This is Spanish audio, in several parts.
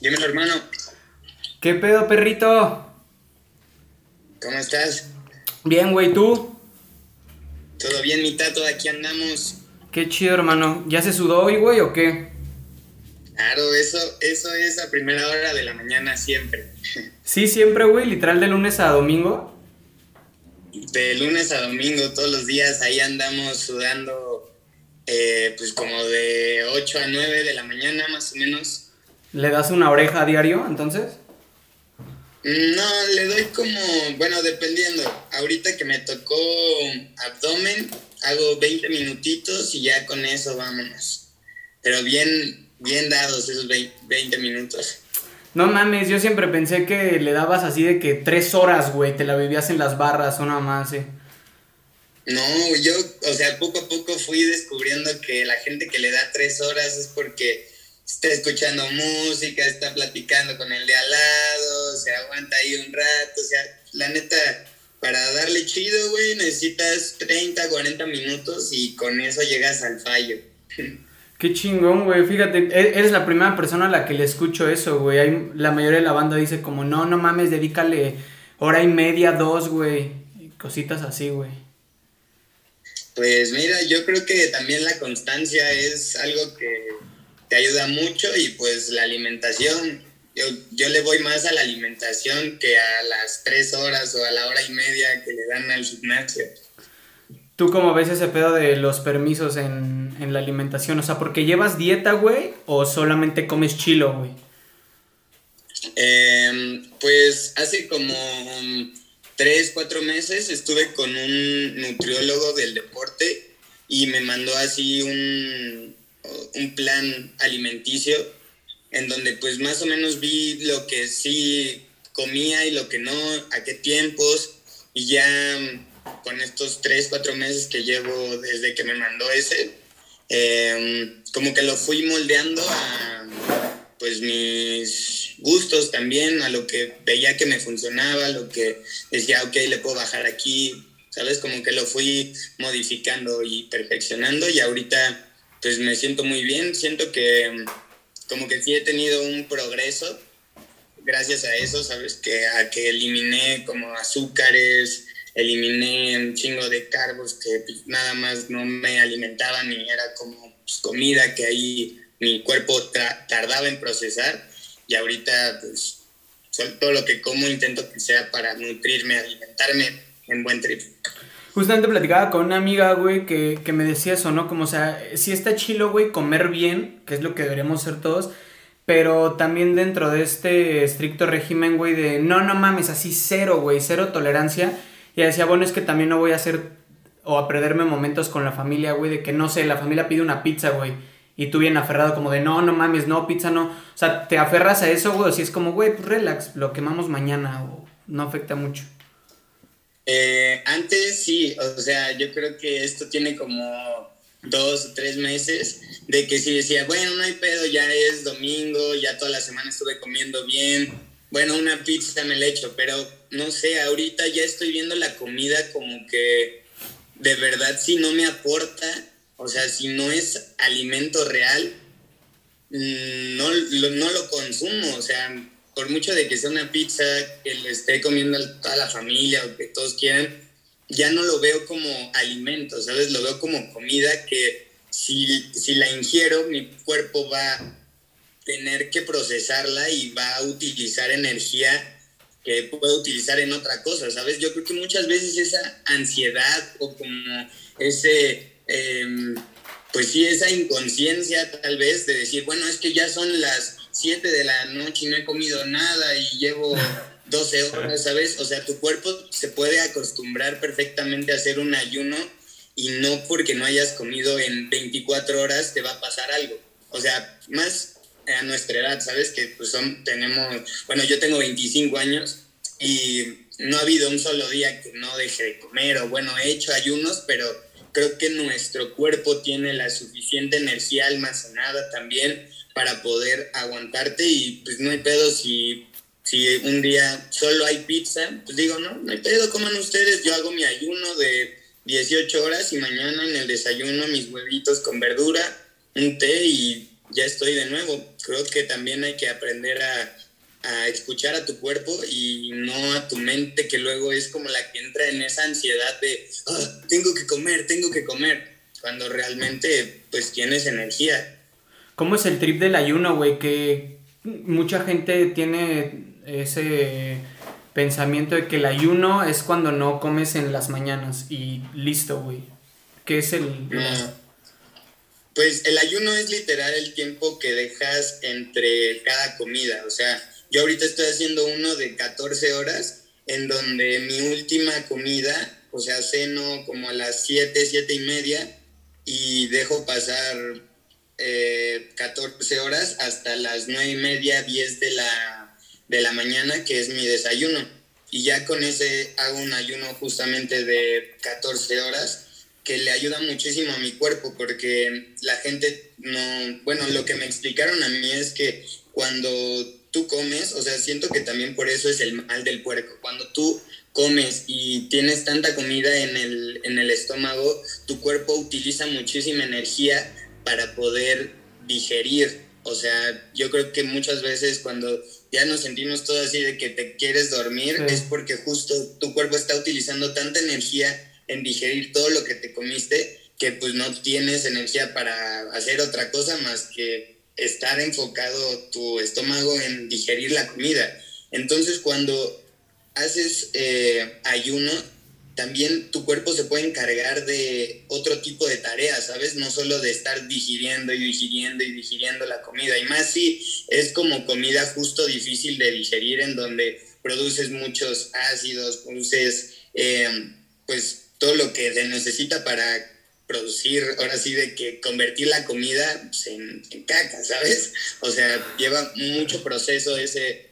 Dímelo, hermano. ¿Qué pedo, perrito? ¿Cómo estás? Bien, güey, ¿tú? Todo bien, mi tato, aquí andamos. Qué chido, hermano. ¿Ya se sudó hoy, güey, o qué? Claro, eso, eso es a primera hora de la mañana siempre. Sí, siempre, güey, literal de lunes a domingo. De lunes a domingo, todos los días, ahí andamos sudando, eh, pues como de 8 a 9 de la mañana, más o menos. ¿Le das una oreja a diario, entonces? No, le doy como, bueno, dependiendo. Ahorita que me tocó abdomen, hago 20 minutitos y ya con eso vámonos. Pero bien, bien dados esos 20 minutos. No mames, yo siempre pensé que le dabas así de que tres horas, güey, te la vivías en las barras o nada más, eh. No, yo, o sea, poco a poco fui descubriendo que la gente que le da tres horas es porque está escuchando música, está platicando con el de al lado, se aguanta ahí un rato, o sea, la neta, para darle chido, güey, necesitas 30, 40 minutos y con eso llegas al fallo. Qué chingón, güey. Fíjate, e-, eres la primera persona a la que le escucho eso, güey. Hay, la mayoría de la banda dice como, no, no mames, dedícale hora y media, dos, güey. Cositas así, güey. Pues mira, yo creo que también la constancia es algo que te ayuda mucho y pues la alimentación. Yo, yo le voy más a la alimentación que a las tres horas o a la hora y media que le dan al gimnasio. ¿Tú cómo ves ese pedo de los permisos en, en la alimentación? O sea, ¿porque llevas dieta, güey? ¿O solamente comes chilo, güey? Eh, pues hace como tres, cuatro meses estuve con un nutriólogo del deporte y me mandó así un, un plan alimenticio en donde pues más o menos vi lo que sí comía y lo que no, a qué tiempos y ya con estos tres, cuatro meses que llevo desde que me mandó ese, eh, como que lo fui moldeando a pues mis gustos también, a lo que veía que me funcionaba, lo que decía, ok, le puedo bajar aquí, ¿sabes? Como que lo fui modificando y perfeccionando y ahorita pues me siento muy bien, siento que como que sí he tenido un progreso gracias a eso, ¿sabes? Que a que eliminé como azúcares, eliminé un chingo de carbos que pues, nada más no me alimentaban y era como pues, comida que ahí mi cuerpo tardaba en procesar y ahorita pues todo lo que como intento que sea para nutrirme, alimentarme en buen trip. Justamente platicaba con una amiga, güey, que, que me decía eso, ¿no? Como, o sea, si está chilo, güey, comer bien, que es lo que deberíamos ser todos, pero también dentro de este estricto régimen, güey, de no, no mames, así cero, güey, cero tolerancia. Y decía, bueno, es que también no voy a hacer o a perderme momentos con la familia, güey, de que no sé, la familia pide una pizza, güey. Y tú bien aferrado como de, no, no mames, no, pizza no. O sea, te aferras a eso, güey, o si es como, güey, pues relax, lo quemamos mañana, o no afecta mucho. Eh, antes sí, o sea, yo creo que esto tiene como dos o tres meses de que sí decía, bueno, no hay pedo, ya es domingo, ya toda la semana estuve comiendo bien, bueno, una pizza me la echo, pero no sé, ahorita ya estoy viendo la comida como que de verdad si no me aporta, o sea, si no es alimento real, no, no lo consumo, o sea, por mucho de que sea una pizza que le esté comiendo a toda la familia o que todos quieran, ya no lo veo como alimento, ¿sabes? Lo veo como comida que si, si la ingiero, mi cuerpo va a tener que procesarla y va a utilizar energía que puedo utilizar en otra cosa, ¿sabes? Yo creo que muchas veces esa ansiedad o como ese, eh, pues sí, esa inconsciencia tal vez de decir, bueno, es que ya son las 7 de la noche y no he comido nada y llevo 12 horas, ¿sabes? O sea, tu cuerpo se puede acostumbrar perfectamente a hacer un ayuno y no porque no hayas comido en 24 horas te va a pasar algo. O sea, más a nuestra edad, ¿sabes? Que pues son, tenemos, bueno, yo tengo 25 años y no ha habido un solo día que no deje de comer o bueno, he hecho ayunos, pero creo que nuestro cuerpo tiene la suficiente energía almacenada también para poder aguantarte y pues no hay pedo si, si un día solo hay pizza, pues digo, no, no hay pedo, coman ustedes, yo hago mi ayuno de 18 horas y mañana en el desayuno mis huevitos con verdura, un té y ya estoy de nuevo. Creo que también hay que aprender a, escuchar a tu cuerpo y no a tu mente, que luego es como la que entra en esa ansiedad de, ah, tengo que comer, tengo que comer, cuando realmente pues tienes energía. ¿Cómo es el trip del ayuno, güey? Que mucha gente tiene ese pensamiento de que el ayuno es cuando no comes en las mañanas y listo, güey. ¿Qué es el...? Pues el ayuno es literal el tiempo que dejas entre cada comida. O sea, yo ahorita estoy haciendo uno de 14 horas en donde mi última comida, o sea, ceno como a las 7, 7 y media y dejo pasar 14 eh, horas hasta las 9 y media, 10 de la, de la mañana, que es mi desayuno. Y ya con ese hago un ayuno justamente de 14 horas que le ayuda muchísimo a mi cuerpo porque la gente no, bueno, lo que me explicaron a mí es que cuando tú comes, o sea, siento que también por eso es el mal del puerco, cuando tú comes y tienes tanta comida en el, en el estómago, tu cuerpo utiliza muchísima energía para poder digerir. O sea, yo creo que muchas veces cuando ya nos sentimos todos así de que te quieres dormir, es porque justo tu cuerpo está utilizando tanta energía en digerir todo lo que te comiste, que pues no tienes energía para hacer otra cosa más que estar enfocado tu estómago en digerir la comida. Entonces cuando haces eh, ayuno, también tu cuerpo se puede encargar de otro tipo de tareas, ¿sabes? No solo de estar digiriendo y digiriendo y digiriendo la comida. Y más si es como comida justo difícil de digerir, en donde produces muchos ácidos, produces eh, pues todo lo que se necesita para producir, ahora sí, de que convertir la comida pues, en, caca, ¿sabes? O sea, lleva mucho proceso ese,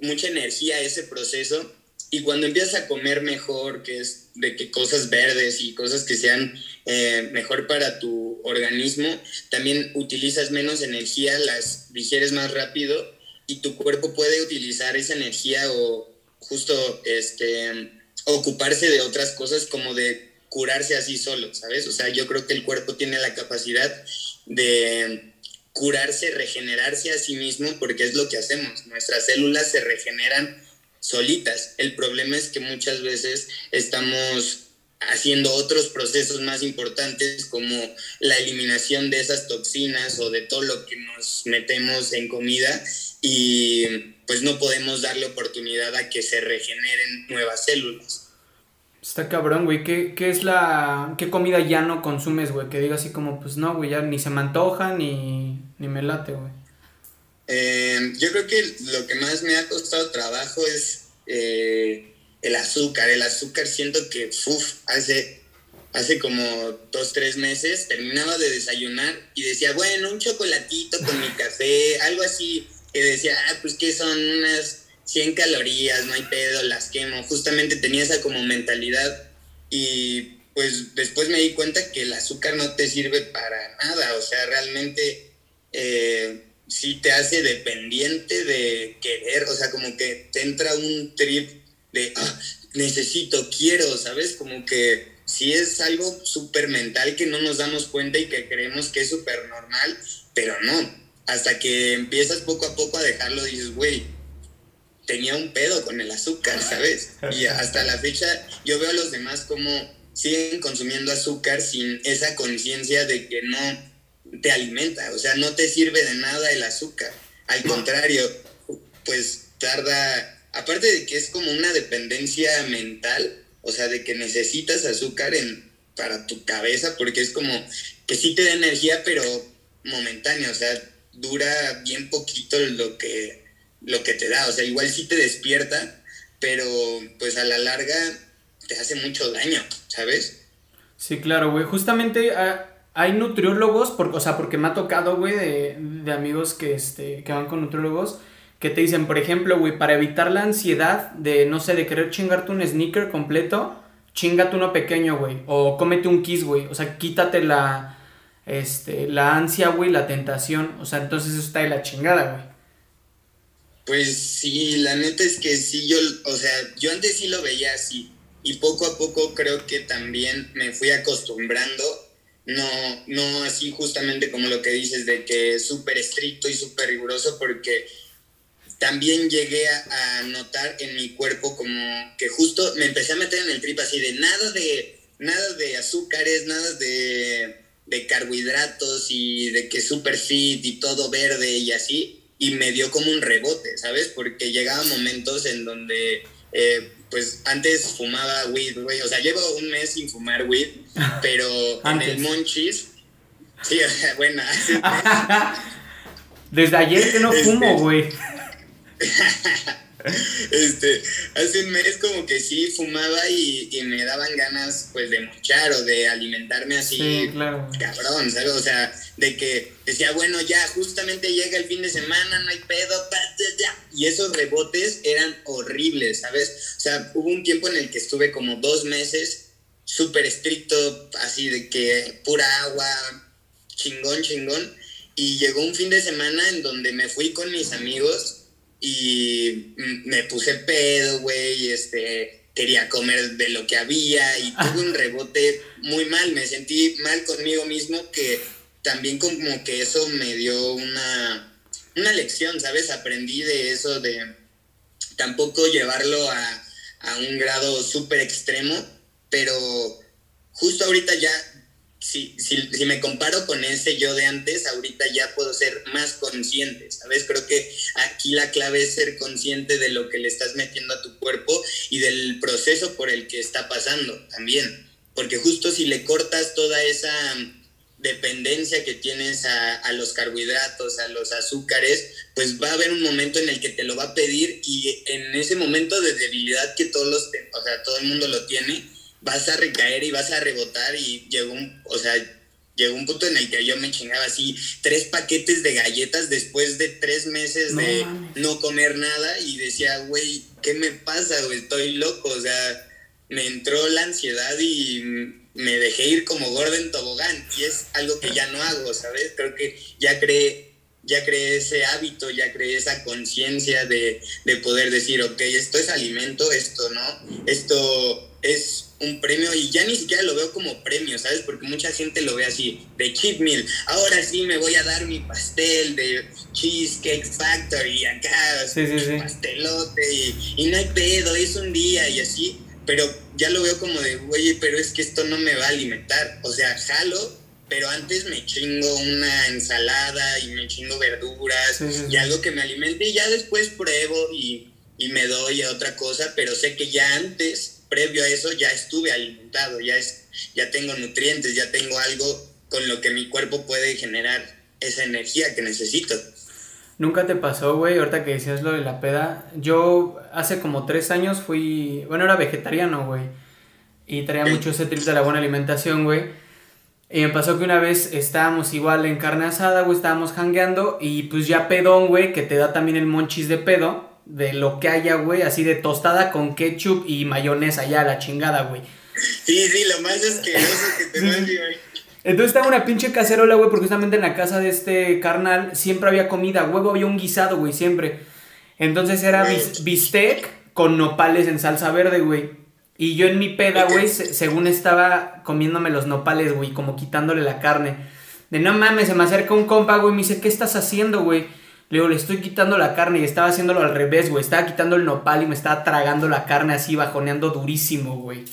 mucha energía ese proceso. Y cuando empiezas a comer mejor, que es de que cosas verdes y cosas que sean eh, mejor para tu organismo, también utilizas menos energía, las digieres más rápido y tu cuerpo puede utilizar esa energía o justo este ocuparse de otras cosas como de curarse así solo, ¿sabes? O sea, yo creo que el cuerpo tiene la capacidad de curarse, regenerarse a sí mismo, porque es lo que hacemos. Nuestras células se regeneran solitas. El problema es que muchas veces estamos haciendo otros procesos más importantes como la eliminación de esas toxinas o de todo lo que nos metemos en comida y pues no podemos darle oportunidad a que se regeneren nuevas células. Está cabrón, güey. ¿Qué, es la. ¿Qué comida ya no consumes, güey? Que diga así como, pues no, güey, ya ni se me antoja ni, ni me late, güey. Eh, yo creo que lo que más me ha costado trabajo es eh, el azúcar. El azúcar siento que, uff, hace, hace como dos, tres meses terminaba de desayunar y decía, bueno, un chocolatito con mi café, algo así, que decía, ah, pues que son unas 100 calorías, no hay pedo, las quemo. Justamente tenía esa como mentalidad y pues después me di cuenta que el azúcar no te sirve para nada, o sea, realmente eh, sí te hace dependiente de querer, o sea, como que te entra un trip de, ah, necesito, quiero, ¿sabes? Como que sí es algo súper mental que no nos damos cuenta y que creemos que es súper normal, pero no. Hasta que empiezas poco a poco a dejarlo, dices, güey, tenía un pedo con el azúcar, ¿sabes? Y hasta la fecha yo veo a los demás como siguen consumiendo azúcar sin esa conciencia de que no te alimenta, o sea, no te sirve de nada el azúcar. Al contrario, pues tarda, aparte de que es como una dependencia mental, o sea, de que necesitas azúcar en, para tu cabeza, porque es como que sí te da energía, pero momentánea, o sea, dura bien poquito lo que lo que te da. O sea, igual sí te despierta, pero pues a la larga te hace mucho daño, ¿sabes? Sí, claro, güey. Justamente ah, hay nutriólogos, por, o sea, porque me ha tocado, güey, de, amigos que, este, que van con nutriólogos, que te dicen, por ejemplo, güey, para evitar la ansiedad de, no sé, de querer chingarte un sneaker completo, chingate uno pequeño, güey, o cómete un kiss, güey, o sea, quítate la, este, la ansia, güey, la tentación, o sea, entonces eso está de la chingada, güey. Pues sí, la neta es que sí, yo, o sea, yo antes sí lo veía así y poco a poco creo que también me fui acostumbrando no, no así justamente como lo que dices de que es súper estricto y súper riguroso porque también llegué a, notar en mi cuerpo como que justo me empecé a meter en el trip así de nada de, nada de azúcares, nada de, carbohidratos y de que súper fit y todo verde y así. Y me dio como un rebote, ¿sabes? Porque llegaba momentos en donde eh, pues antes fumaba weed, güey. O sea, llevo un mes sin fumar weed, pero en el Monchis. Sí, o sea, bueno. Desde ayer que no fumo, este, güey. Este, hace un mes como que sí fumaba y, me daban ganas pues de mochar o de alimentarme así cabrón, ¿sabes? O sea, de que decía, bueno, ya justamente llega el fin de semana, no hay pedo, y esos rebotes eran horribles, ¿sabes? O sea, hubo un tiempo en el que estuve como dos meses súper estricto, así de que pura agua, chingón, chingón, y llegó un fin de semana en donde me fui con mis amigos y me puse pedo, güey, este, quería comer de lo que había y ah. tuve un rebote muy mal, me sentí mal conmigo mismo que también como que eso me dio una, una lección, ¿sabes? Aprendí de eso, de tampoco llevarlo a, a un grado súper extremo, pero justo ahorita ya si, si, me comparo con ese yo de antes, ahorita ya puedo ser más consciente, ¿sabes? Creo que aquí la clave es ser consciente de lo que le estás metiendo a tu cuerpo y del proceso por el que está pasando también. Porque justo si le cortas toda esa dependencia que tienes a, los carbohidratos, a los azúcares, pues va a haber un momento en el que te lo va a pedir y en ese momento de debilidad que todos los, o sea, todo el mundo lo tiene, vas a recaer y vas a rebotar y llegó un, o sea, llegó un punto en el que yo me chingaba así tres paquetes de galletas después de tres meses de no comer nada y decía, güey, ¿qué me pasa? Estoy loco, o sea, me entró la ansiedad y me dejé ir como gordo en tobogán y es algo que ya no hago, ¿sabes? Creo que ya creé, ya creé ese hábito, ya creé esa conciencia de, de poder decir, ok, esto es alimento, esto no, esto es un premio y ya ni siquiera lo veo como premio, ¿sabes? Porque mucha gente lo ve así, de cheat meal. Ahora sí me voy a dar mi pastel de Cheesecake Factory acá, sí, pastelote y, no hay pedo, es un día y así. Pero ya lo veo como de, oye, pero es que esto no me va a alimentar. O sea, jalo, pero antes me chingo una ensalada y me chingo verduras y algo que me alimente y ya después pruebo y, y me doy a otra cosa, pero sé que ya antes previo a eso ya estuve alimentado, ya, es, ya tengo nutrientes, ya tengo algo con lo que mi cuerpo puede generar esa energía que necesito. ¿Nunca te pasó, güey, ahorita que decías lo de la peda? Yo hace como tres años fui, bueno, era vegetariano, güey, y traía mucho ese trip de la buena alimentación, güey. Y me pasó que una vez estábamos igual en carne asada, güey, estábamos hangueando y pues ya pedón, güey, que te da también el monchis de pedo de lo que haya, güey, así de tostada con ketchup y mayonesa, ya la chingada, güey. Sí, sí, lo más asqueroso que te Entonces estaba una pinche cacerola, güey, porque justamente en la casa de este carnal siempre había comida, huevo, había un guisado, güey, siempre. Entonces era bistec con nopales en salsa verde, güey. Y yo en mi peda, güey, según estaba comiéndome los nopales, güey, como quitándole la carne. De no mames, se me acerca un compa, güey, me dice, ¿qué estás haciendo, güey? Le digo, le estoy quitando la carne y estaba haciéndolo al revés, güey. Estaba quitando el nopal y me estaba tragando la carne así, bajoneando durísimo, güey.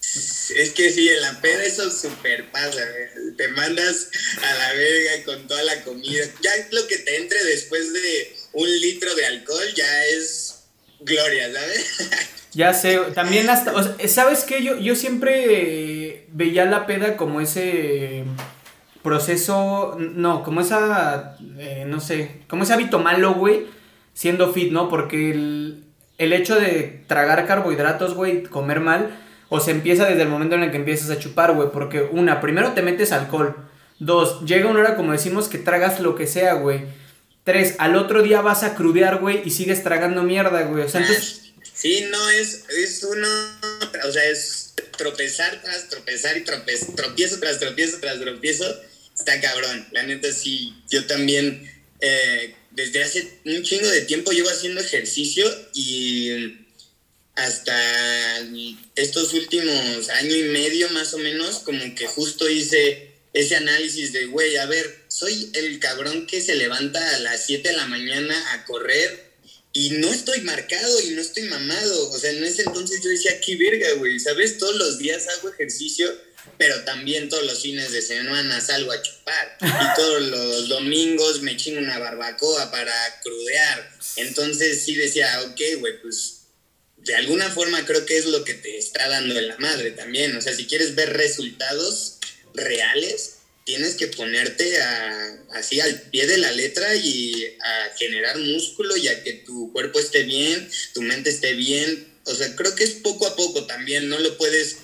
Es que sí, en la peda eso super pasa, güey. Te mandas a la verga con toda la comida. Ya lo que te entre después de un litro de alcohol ya es gloria, ¿sabes? Ya sé, también hasta, ¿sabes qué? Yo, yo siempre veía la peda como ese proceso, no, como esa, eh, no sé, como ese hábito malo, güey, siendo fit, ¿no? Porque el, el hecho de tragar carbohidratos, güey, comer mal, o se empieza desde el momento en el que empiezas a chupar, güey, porque una, primero te metes alcohol, dos, llega una hora, como decimos, que tragas lo que sea, güey, tres, al otro día vas a crudear, güey, y sigues tragando mierda, güey, o sea, entonces... Sí, no, es, es uno, o sea, es tropezar tras tropezar y tropiezo tras tropiezo tras tropiezo está cabrón. La neta, sí, yo también eh, desde hace un chingo de tiempo llevo haciendo ejercicio y hasta estos últimos año y medio más o menos, como que justo hice ese análisis de, güey, a ver, soy el cabrón que se levanta a las 7 de la mañana a correr y no estoy marcado y no estoy mamado. O sea, en ese entonces yo decía, qué verga, güey, ¿sabes? Todos los días hago ejercicio, pero también todos los fines de semana salgo a chupar. Y todos los domingos me chingo una barbacoa para crudear. Entonces sí decía, ok, güey, pues de alguna forma creo que es lo que te está dando en la madre también. O sea, si quieres ver resultados reales, tienes que ponerte así al pie de la letra y a generar músculo y a que tu cuerpo esté bien, tu mente esté bien. O sea, creo que es poco a poco también, no lo puedes...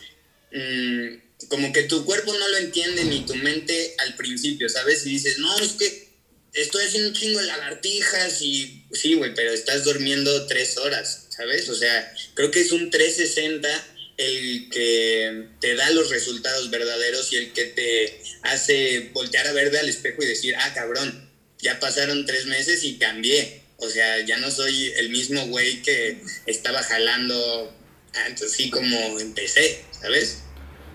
Mm, como que tu cuerpo no lo entiende ni tu mente al principio, ¿sabes? Y dices, no, es que estoy haciendo un chingo de lagartijas y sí, güey, pero estás durmiendo tres horas, ¿sabes? O sea, creo que es un 360 el que te da los resultados verdaderos y el que te hace voltear a verte al espejo y decir, ah, cabrón, ya pasaron tres meses y cambié. O sea, ya no soy el mismo güey que estaba jalando así como empecé, ¿sabes?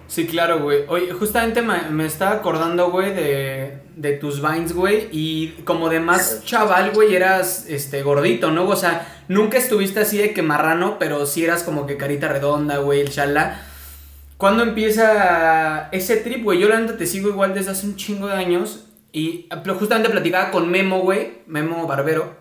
Sí, claro, güey. Oye, justamente me, estaba acordando, güey, de, de tus vines, güey. Y como de más chaval, güey, eras este gordito, ¿no? O sea, nunca estuviste así de que marrano, pero sí eras como que carita redonda, güey, el chala. ¿Cuándo empieza ese trip, güey? Yo la neta te sigo igual desde hace un chingo de años. Y justamente platicaba con Memo, güey, Memo Barbero.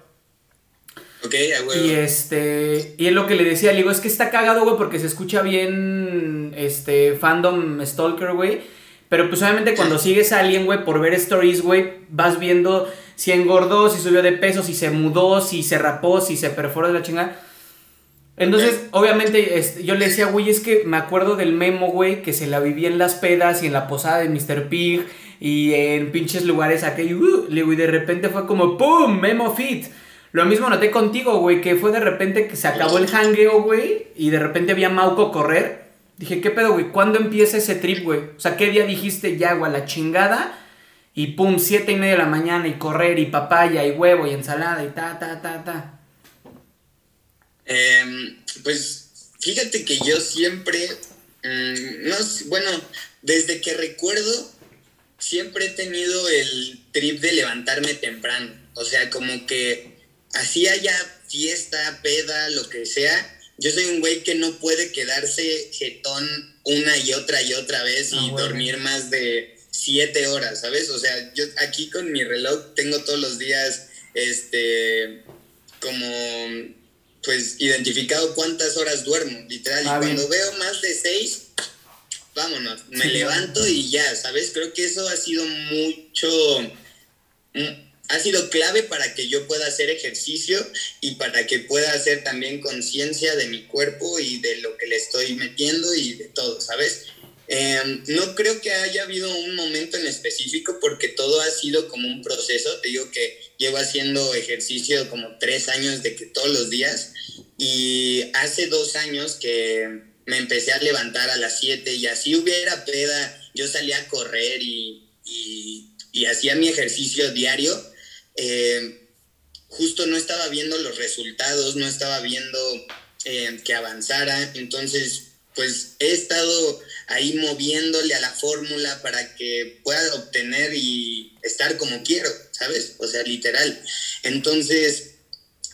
Ok, Y este. Y es lo que le decía, le digo, es que está cagado, güey, porque se escucha bien. Este. Fandom Stalker, güey. Pero pues obviamente cuando sigues a alguien, güey, por ver stories, güey, vas viendo si engordó, si subió de peso, si se mudó, si se rapó, si se perforó de la chingada. Entonces, obviamente, este, yo le decía, güey, es que me acuerdo del memo, güey, que se la vivía en las pedas y en la posada de Mr. Pig y en pinches lugares aquello. Uh, y de repente fue como, ¡pum! Memo Fit. Lo mismo noté contigo, güey, que fue de repente que se acabó el hangueo, güey, y de repente había Mauco correr. Dije, ¿qué pedo, güey? ¿Cuándo empieza ese trip, güey? O sea, ¿qué día dijiste ya, güey, la chingada? Y pum, siete y media de la mañana y correr y papaya y huevo y ensalada y ta, ta, ta, ta. Em, pues fíjate que yo siempre, mm, no, bueno, desde que recuerdo, siempre he tenido el trip de levantarme temprano. O sea, como que así haya fiesta, peda, lo que sea, yo soy un güey que no puede quedarse jetón una y otra y otra vez y ah, dormir más de siete horas, ¿sabes? O sea, yo aquí con mi reloj tengo todos los días, este, como, pues, identificado cuántas horas duermo, literal. y ah, cuando veo más de seis, vámonos, me levanto y ya, ¿sabes? Creo que eso ha sido mucho ha sido clave para que yo pueda hacer ejercicio y para que pueda hacer también conciencia de mi cuerpo y de lo que le estoy metiendo y de todo, ¿sabes? Em, no creo que haya habido un momento en específico porque todo ha sido como un proceso. Te digo que llevo haciendo ejercicio como tres años de que todos los días y hace dos años que me empecé a levantar a las siete y así hubiera peda, yo salía a correr y, y, y hacía mi ejercicio diario eh, justo no estaba viendo los resultados, no estaba viendo eh, que avanzara, entonces pues he estado ahí moviéndole a la fórmula para que pueda obtener y estar como quiero, ¿sabes? O sea, literal. Entonces,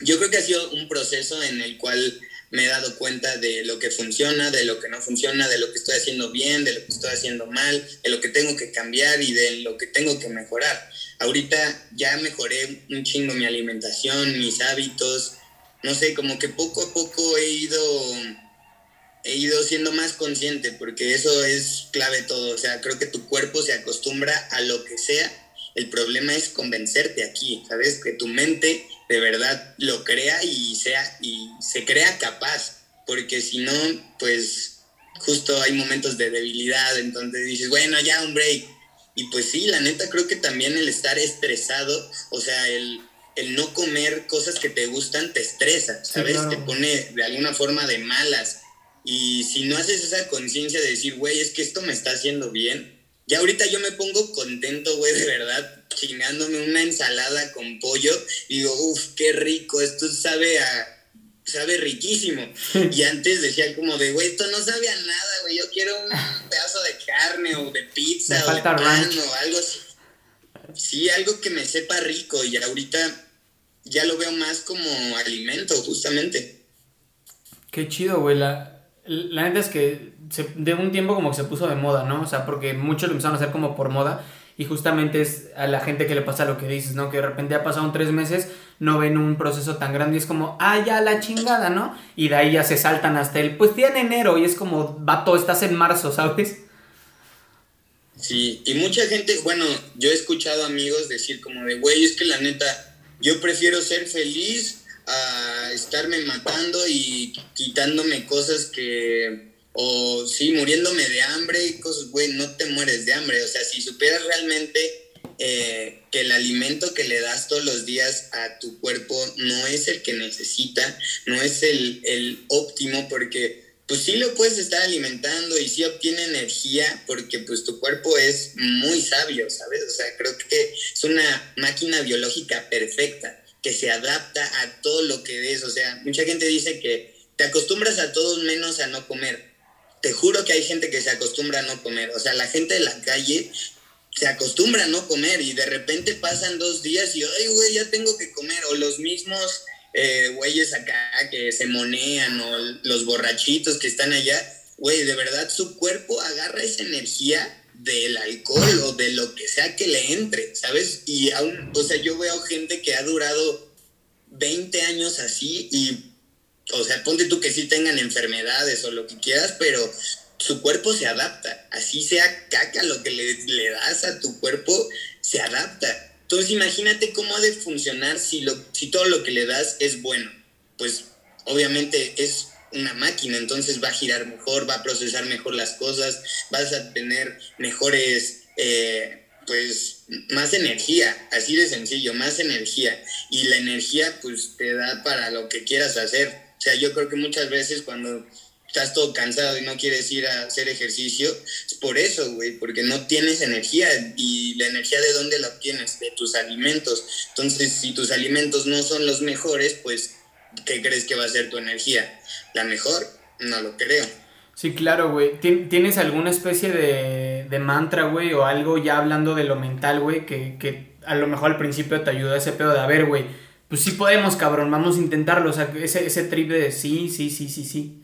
yo creo que ha sido un proceso en el cual me he dado cuenta de lo que funciona, de lo que no funciona, de lo que estoy haciendo bien, de lo que estoy haciendo mal, de lo que tengo que cambiar y de lo que tengo que mejorar. Ahorita ya mejoré un chingo mi alimentación, mis hábitos, no sé, como que poco a poco he ido he ido siendo más consciente porque eso es clave todo, o sea, creo que tu cuerpo se acostumbra a lo que sea. El problema es convencerte aquí, ¿sabes? Que tu mente de verdad lo crea y sea y se crea capaz, porque si no, pues justo hay momentos de debilidad, entonces dices, bueno, ya un break, y pues sí, la neta creo que también el estar estresado, o sea, el, no comer cosas que te gustan te estresa, ¿sabes? Te pone de alguna forma de malas. Y si no haces esa conciencia de decir, güey, es que esto me está haciendo bien, ya ahorita yo me pongo contento, güey, de verdad, chingándome una ensalada con pollo. Y digo, uff, qué rico, esto sabe a, sabe riquísimo. Y antes decía como de, güey, esto no sabe a nada, güey, yo quiero un pedazo de carne o de pizza o de pan o algo así. Sí, algo que me sepa rico y ahorita ya lo veo más como alimento, justamente. Qué chido, güey. La, la neta es que de un tiempo como que se puso de moda, ¿no? O sea, porque muchos lo empezaron a hacer como por moda y justamente es a la gente que le pasa lo que dices, ¿no? Que de repente ha pasado tres meses, no ven un proceso tan grande y es como, ah, ya la chingada, ¿no? Y de ahí ya se saltan hasta el, pues tiene enero y es como, vato, estás en marzo, ¿sabes? Sí, y mucha gente, bueno, yo he escuchado amigos decir como de, güey, es que la neta, yo prefiero ser feliz a estarme matando y quitándome cosas que o sí, muriéndome de hambre y cosas, güey, no te mueres de hambre. O sea, si supieras realmente eh, que el alimento que le das todos los días a tu cuerpo no es el que necesita, no es el, el óptimo, porque pues sí lo puedes estar alimentando y sí obtiene energía, porque pues tu cuerpo es muy sabio, ¿sabes? O sea, creo que es una máquina biológica perfecta que se adapta a todo lo que ves. O sea, mucha gente dice que te acostumbras a todos menos a no comer te juro que hay gente que se acostumbra a no comer. O sea, la gente de la calle se acostumbra a no comer y de repente pasan dos días y, ay, güey, ya tengo que comer. O los mismos eh, güeyes acá que se monean o los borrachitos que están allá. Güey, de verdad su cuerpo agarra esa energía del alcohol o de lo que sea que le entre, ¿sabes? Y aún, o sea, yo veo gente que ha durado 20 años así y o sea, ponte tú que sí tengan enfermedades o lo que quieras, pero su cuerpo se adapta. Así sea caca lo que le, das a tu cuerpo, se adapta. Entonces imagínate cómo ha de funcionar si, lo, si todo lo que le das es bueno. Pues obviamente es una máquina, entonces va a girar mejor, va a procesar mejor las cosas, vas a tener mejores, eh, pues, más energía, así de sencillo, más energía. Y la energía, pues, te da para lo que quieras hacer o sea, yo creo que muchas veces cuando estás todo cansado y no quieres ir a hacer ejercicio, es por eso, güey, porque no tienes energía y la energía de dónde la obtienes, de tus alimentos. Entonces, si tus alimentos no son los mejores, pues, ¿qué crees que va a ser tu energía? ¿La mejor? No lo creo. Sí, claro, güey. ¿Tienes alguna especie de, de mantra, güey, o algo ya hablando de lo mental, güey, que, que a lo mejor al principio te ayuda ese pedo de, a ver, güey, pues sí podemos, cabrón, vamos a intentarlo. O sea, ese, ese trip de sí, sí, sí, sí, sí.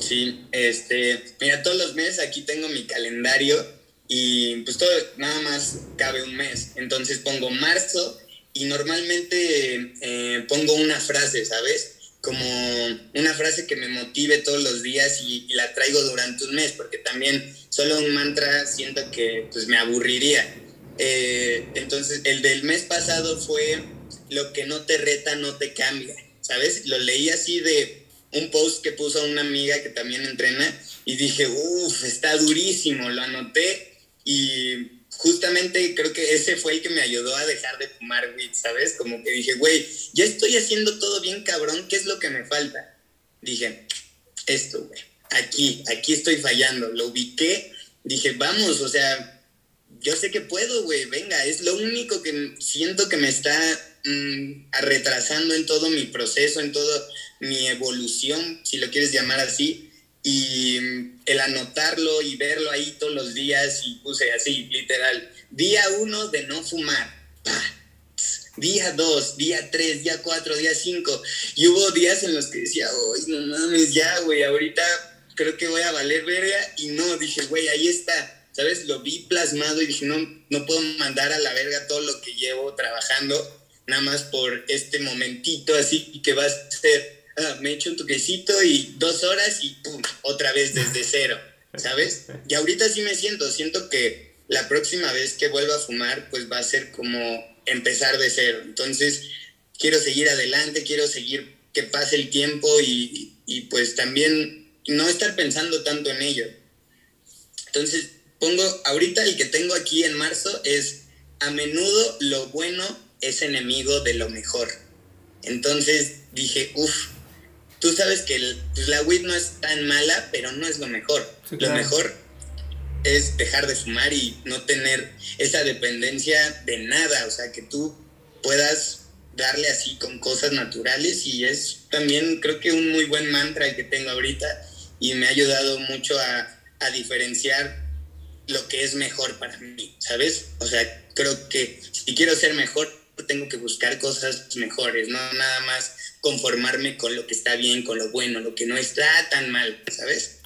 Sí, este, mira, todos los meses aquí tengo mi calendario y pues todo, nada más cabe un mes. Entonces pongo marzo y normalmente eh, pongo una frase, ¿sabes? Como una frase que me motive todos los días y, la traigo durante un mes, porque también solo un mantra siento que pues me aburriría. Eh, entonces, el del mes pasado fue lo que no te reta no te cambia, ¿sabes? Lo leí así de un post que puso una amiga que también entrena y dije, uff, está durísimo, lo anoté y justamente creo que ese fue el que me ayudó a dejar de fumar weed, ¿sabes? Como que dije, güey, ya estoy haciendo todo bien cabrón, ¿qué es lo que me falta? Dije, esto, güey, aquí, aquí estoy fallando, lo ubiqué, dije, vamos, o sea, yo sé que puedo, güey, venga, es lo único que siento que me está mm, retrasando en todo mi proceso, en toda mi evolución, si lo quieres llamar así, y el anotarlo y verlo ahí todos los días y puse así, literal, día uno de no fumar, día dos, día tres, día cuatro, día cinco, y hubo días en los que decía, uy, no mames, ya, güey, ahorita creo que voy a valer verga, y no, dije, güey, ahí está ¿sabes? Lo vi plasmado y dije, no, no puedo mandar a la verga todo lo que llevo trabajando, nada más por este momentito así que va a ser, ah, me echo un toquecito y dos horas y pum, otra vez desde cero, ¿sabes? Y ahorita sí me siento, siento que la próxima vez que vuelva a fumar, pues va a ser como empezar de cero. Entonces, quiero seguir adelante, quiero seguir que pase el tiempo y, y pues también no estar pensando tanto en ello. Entonces, Pongo, ahorita el que tengo aquí en marzo es, a menudo lo bueno es enemigo de lo mejor. Entonces dije, uff, tú sabes que pues, la weed no es tan mala, pero no es lo mejor. Lo mejor es dejar de fumar y no tener esa dependencia de nada, o sea, que tú puedas darle así con cosas naturales y es también creo que un muy buen mantra que tengo ahorita y me ha ayudado mucho a, a diferenciar lo que es mejor para mí, ¿sabes? O sea, creo que si quiero ser mejor, tengo que buscar cosas mejores, no nada más conformarme con lo que está bien, con lo bueno, lo que no está tan mal, ¿sabes?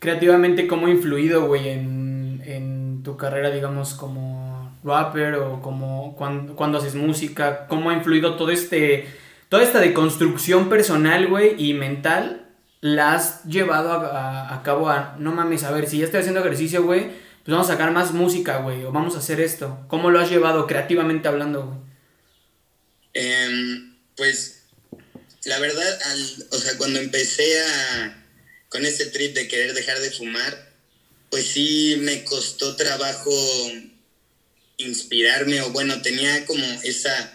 Creativamente, ¿cómo ha influido, güey, en, en tu carrera, digamos, como rapper o como cuando, cuando haces música? ¿Cómo ha influido todo este, toda esta deconstrucción personal, güey, y mental? ¿La has llevado a, a cabo a, no mames, a ver, si ya estoy haciendo ejercicio, güey, pues vamos a sacar más música, güey, o vamos a hacer esto. ¿Cómo lo has llevado creativamente hablando, güey? Em, pues, la verdad, o sea, cuando empecé a, con este trip de querer dejar de fumar, pues sí me costó trabajo inspirarme, o bueno, tenía como esa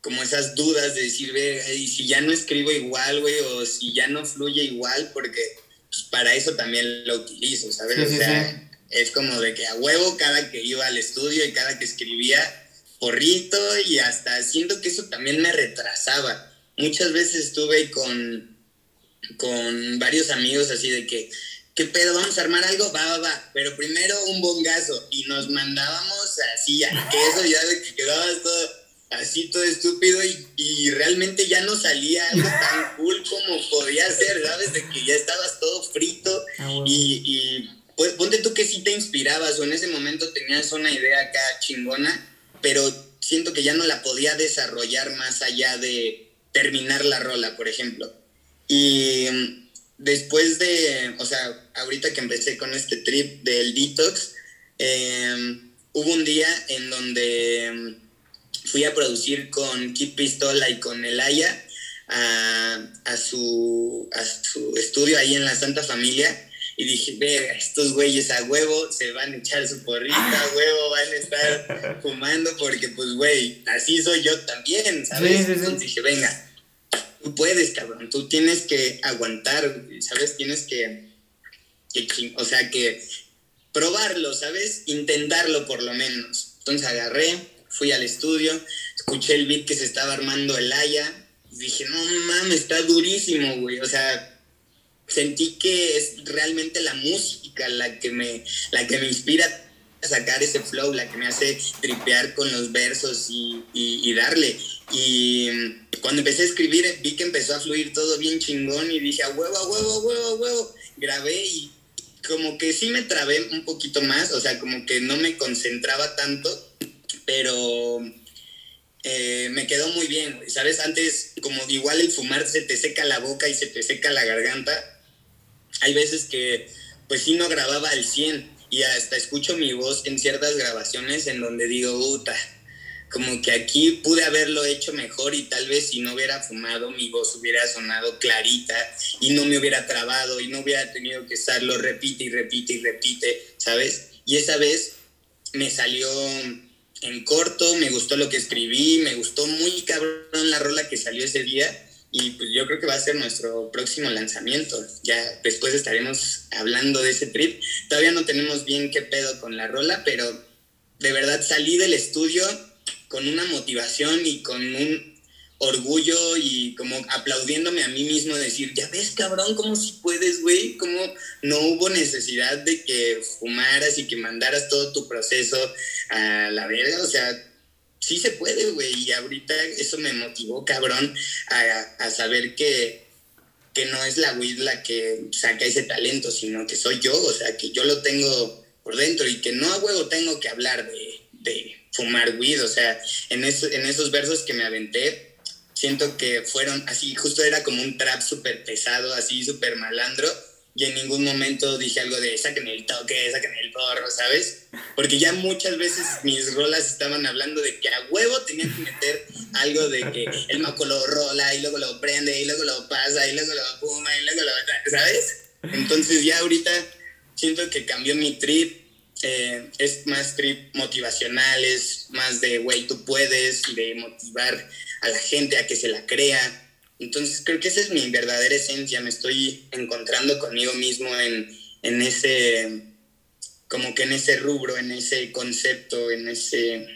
como esas dudas de decir, ve, y si ya no escribo igual, güey, o si ya no fluye igual, porque pues, para eso también lo utilizo, ¿sabes? o sea, es como de que a huevo cada que iba al estudio y cada que escribía, porrito y hasta siento que eso también me retrasaba. Muchas veces estuve con, con varios amigos así de que, ¿qué pedo? ¿Vamos a armar algo? Va, va, va. Pero primero un bongazo y nos mandábamos así a queso ya de que quedabas todo así todo estúpido y, y, realmente ya no salía algo tan cool como podía ser, ¿sabes? De que ya estabas todo frito ah, y, y pues ponte tú que sí te inspirabas o en ese momento tenías una idea acá chingona, pero siento que ya no la podía desarrollar más allá de terminar la rola, por ejemplo. Y mm, después de, o sea, ahorita que empecé con este trip del detox, em, hubo un día en donde mm, fui a producir con Kid Pistola y con Elaya a, a, su, a su estudio ahí en la Santa Familia y dije, ve, estos güeyes a huevo se van a echar su porrita, a huevo van a estar fumando, porque pues, güey, así soy yo también, ¿sabes? Entonces dije, venga, tú puedes, cabrón, tú tienes que aguantar, ¿sabes? Tienes que, o sea, que probarlo, ¿sabes? Intentarlo por lo menos. Entonces agarré, fui al estudio, escuché el beat que se estaba armando el Aya, dije, no mames, está durísimo, güey, o sea sentí que es realmente la música la que me, la que me inspira sacar ese flow, la que me hace tripear con los versos y, y, darle. Y cuando empecé a escribir vi que empezó a fluir todo bien chingón y dije, a huevo, a huevo, a huevo, a huevo. Grabé y como que sí me trabé un poquito más, o sea, como que no me concentraba tanto, pero eh, me quedó muy bien, ¿sabes? Antes, como igual el fumar se te seca la boca y se te seca la garganta, hay veces que pues sí no grababa al 100 y hasta escucho mi voz en ciertas grabaciones en donde digo, puta, como que aquí pude haberlo hecho mejor y tal vez si no hubiera fumado mi voz hubiera sonado clarita y no me hubiera trabado y no hubiera tenido que estarlo repite y repite y repite, ¿sabes? Y esa vez me salió en corto, me gustó lo que escribí, me gustó muy cabrón la rola que salió ese día y pues yo creo que va a ser nuestro próximo lanzamiento. Ya después estaremos hablando de ese trip. Todavía no tenemos bien qué pedo con la rola, pero de verdad salí del estudio con una motivación y con un orgullo y como aplaudiéndome a mí mismo, decir, ya ves cabrón, cómo si puedes, güey, cómo no hubo necesidad de que fumaras y que mandaras todo tu proceso a la verga, o sea, sí se puede, güey. Y ahorita eso me motivó, cabrón, a, saber que, que no es la weed la que saca ese talento, sino que soy yo, o sea, que yo lo tengo por dentro y que no a huevo tengo que hablar de, de fumar weed, o sea, en, en esos versos que me aventé, siento que fueron así, justo era como un trap súper pesado, así súper malandro, y en ningún momento dije algo de sáquenme el toque, sáquenme el porro, ¿sabes? Porque ya muchas veces mis rolas estaban hablando de que a huevo tenían que meter algo de que el maco lo rola y luego lo prende y luego lo pasa y luego lo fuma y luego lo... ¿sabes? Entonces ya ahorita siento que cambió mi trip, eh, es más trip motivacional, es más de, güey, tú puedes, de motivar a la gente a que se la crea entonces creo que esa es mi verdadera esencia, me estoy encontrando conmigo mismo en, en ese, como que en ese rubro, en ese concepto, en ese,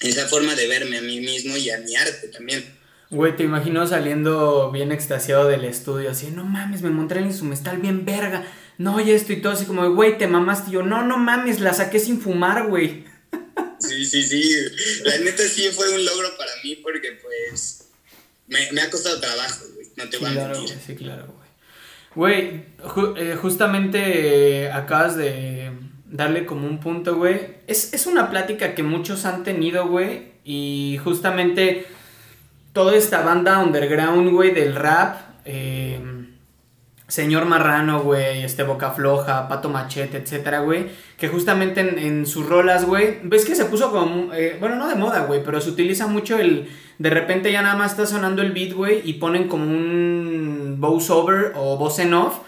esa forma de verme a mí mismo y a mi arte también. Güey, te imagino saliendo bien extasiado del estudio, así, no mames, me monté en su mestal bien verga. No, y esto y todo, así como, güey, te mamaste. Y yo, no, no mames, la saqué sin fumar, güey. Sí, sí, sí. La neta sí fue un logro para mí porque, pues, me, ha costado trabajo, güey. No te voy a mentir. sí, claro, güey. Güey, eh, justamente acabas de darle como un punto, güey. Es, es una plática que muchos han tenido, güey. Y justamente toda esta banda underground, güey, del rap. Eh, Señor Marrano, güey, este Boca Floja, Pato Machete, etcétera, güey. Que justamente en, sus rolas, güey, ves que se puso como, eh, bueno, no de moda, güey, pero se utiliza mucho el, de repente ya nada más está sonando el beat, güey, y ponen como un voice over o voz en off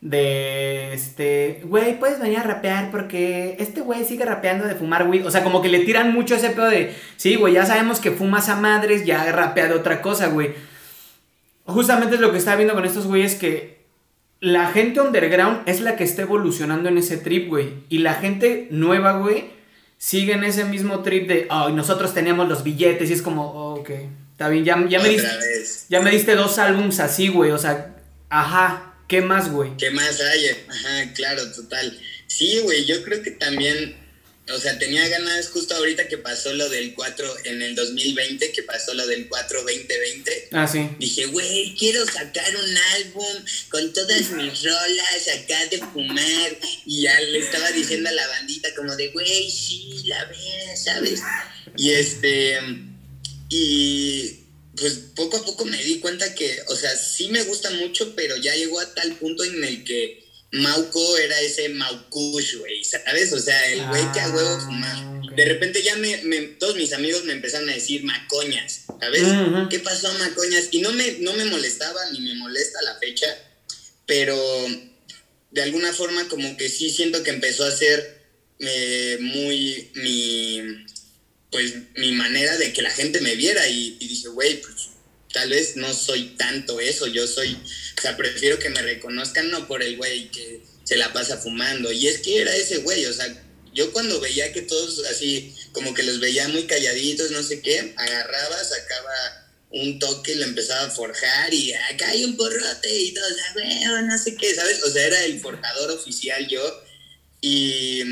de, este, güey, puedes venir a rapear porque este güey sigue rapeando de fumar güey. O sea, como que le tiran mucho ese pedo de, sí, güey, ya sabemos que fumas a madres, ya rapea de otra cosa, güey. Justamente es lo que estaba viendo con estos güeyes que la gente underground es la que está evolucionando en ese trip, güey. Y la gente nueva, güey, sigue en ese mismo trip de, ay, nosotros teníamos los billetes y es como, oh, ok, está bien, ya, ya me, diste, ya me diste dos álbums así, güey. O sea, ajá, ¿qué más, güey? ¿Qué más hay? Ajá, claro, total. Sí, güey, yo creo que también o sea, tenía ganas justo ahorita que pasó lo del 4 en el 2020, que pasó lo del 4 2020. Ah, sí. Dije, güey, quiero sacar un álbum con todas mis rolas acá de fumar. Y ya le estaba diciendo a la bandita como de, güey, sí, la ves, ¿sabes? Y este, y pues poco a poco me di cuenta que, o sea, sí me gusta mucho, pero ya llegó a tal punto en el que Mauco era ese Maukush, güey, ¿sabes? O sea, el güey que a huevo ah, fumaba. De repente ya me, todos mis amigos me empezaron a decir Macoñas, ¿sabes? ¿Qué pasó, Macoñas? Y no me, no me molestaba ni me molesta la fecha, pero de alguna forma como que sí siento que empezó a ser eh, muy mi, pues mi manera de que la gente me viera y, y dije, güey, pues tal vez no soy tanto eso, yo soy, o sea, prefiero que me reconozcan no por el güey que se la pasa fumando. Y es que era ese güey, o sea, yo cuando veía que todos así, como que los veía muy calladitos, no sé qué, agarraba, sacaba un toque y lo empezaba a forjar y acá hay un porrote y todo, o sea, güey, no sé qué, ¿sabes? O sea, era el forjador oficial yo. Y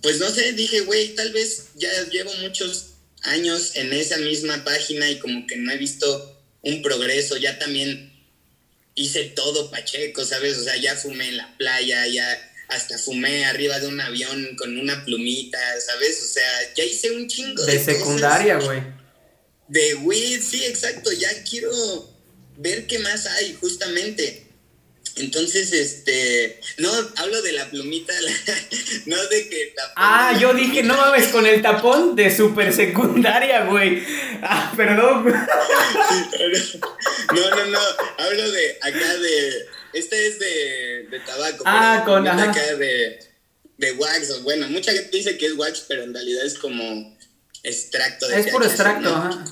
pues no sé, dije, güey, tal vez ya llevo muchos años en esa misma página y como que no he visto un progreso, ya también hice todo Pacheco, ¿sabes? O sea, ya fumé en la playa, ya hasta fumé arriba de un avión con una plumita, ¿sabes? O sea, ya hice un chingo de... De secundaria, güey. De weed, sí, exacto, ya quiero ver qué más hay, justamente. Entonces, este, no, hablo de la plumita, no de que Ah, yo dije, no mames, con el tapón de super secundaria, güey. Ah, perdón. no, no, no, hablo de acá de, este es de, de tabaco. Ah, con, ajá. acá de, de wax, bueno, mucha gente dice que es wax, pero en realidad es como extracto de Es por extracto, ajá.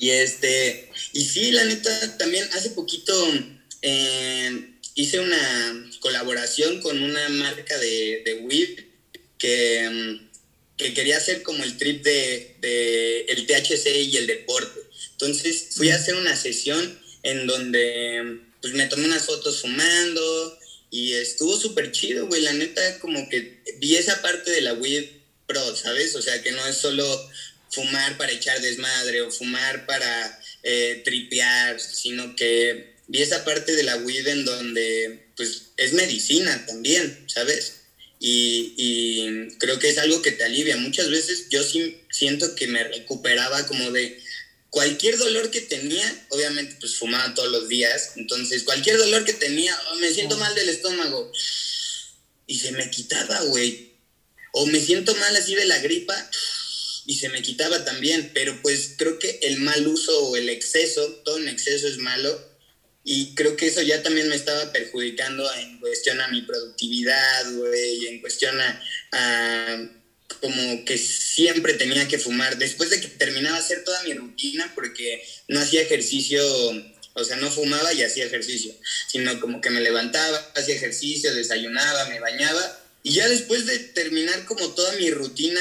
Y este, y sí, la neta, también hace poquito eh, hice una colaboración con una marca de, de weed que, mm, que, quería hacer como el trip de, de, el THC y el deporte. Entonces fui a hacer una sesión en donde pues me tomé unas fotos fumando y estuvo súper chido, güey. La neta, como que vi esa parte de la weed pro, ¿sabes? O sea, que no es solo fumar para echar desmadre o fumar para eh, tripear, sino que vi esa parte de la weed en donde pues es medicina también, ¿sabes? Y, creo que es algo que te alivia. Muchas veces yo sí siento que me recuperaba como de cualquier dolor que tenía, obviamente pues fumaba todos los días, entonces cualquier dolor que tenía, oh, me siento mal del estómago y se me quitaba, güey. O me siento mal así de la gripa y se me quitaba también, pero pues creo que el mal uso o el exceso, todo en exceso es malo, y creo que eso ya también me estaba perjudicando en cuestión a mi productividad, güey, en cuestión a, como que siempre tenía que fumar. Después de que terminaba hacer toda mi rutina, porque no hacía ejercicio, o sea, no fumaba y hacía ejercicio, sino como que me levantaba, hacía ejercicio, desayunaba, me bañaba, y ya después de terminar como toda mi rutina,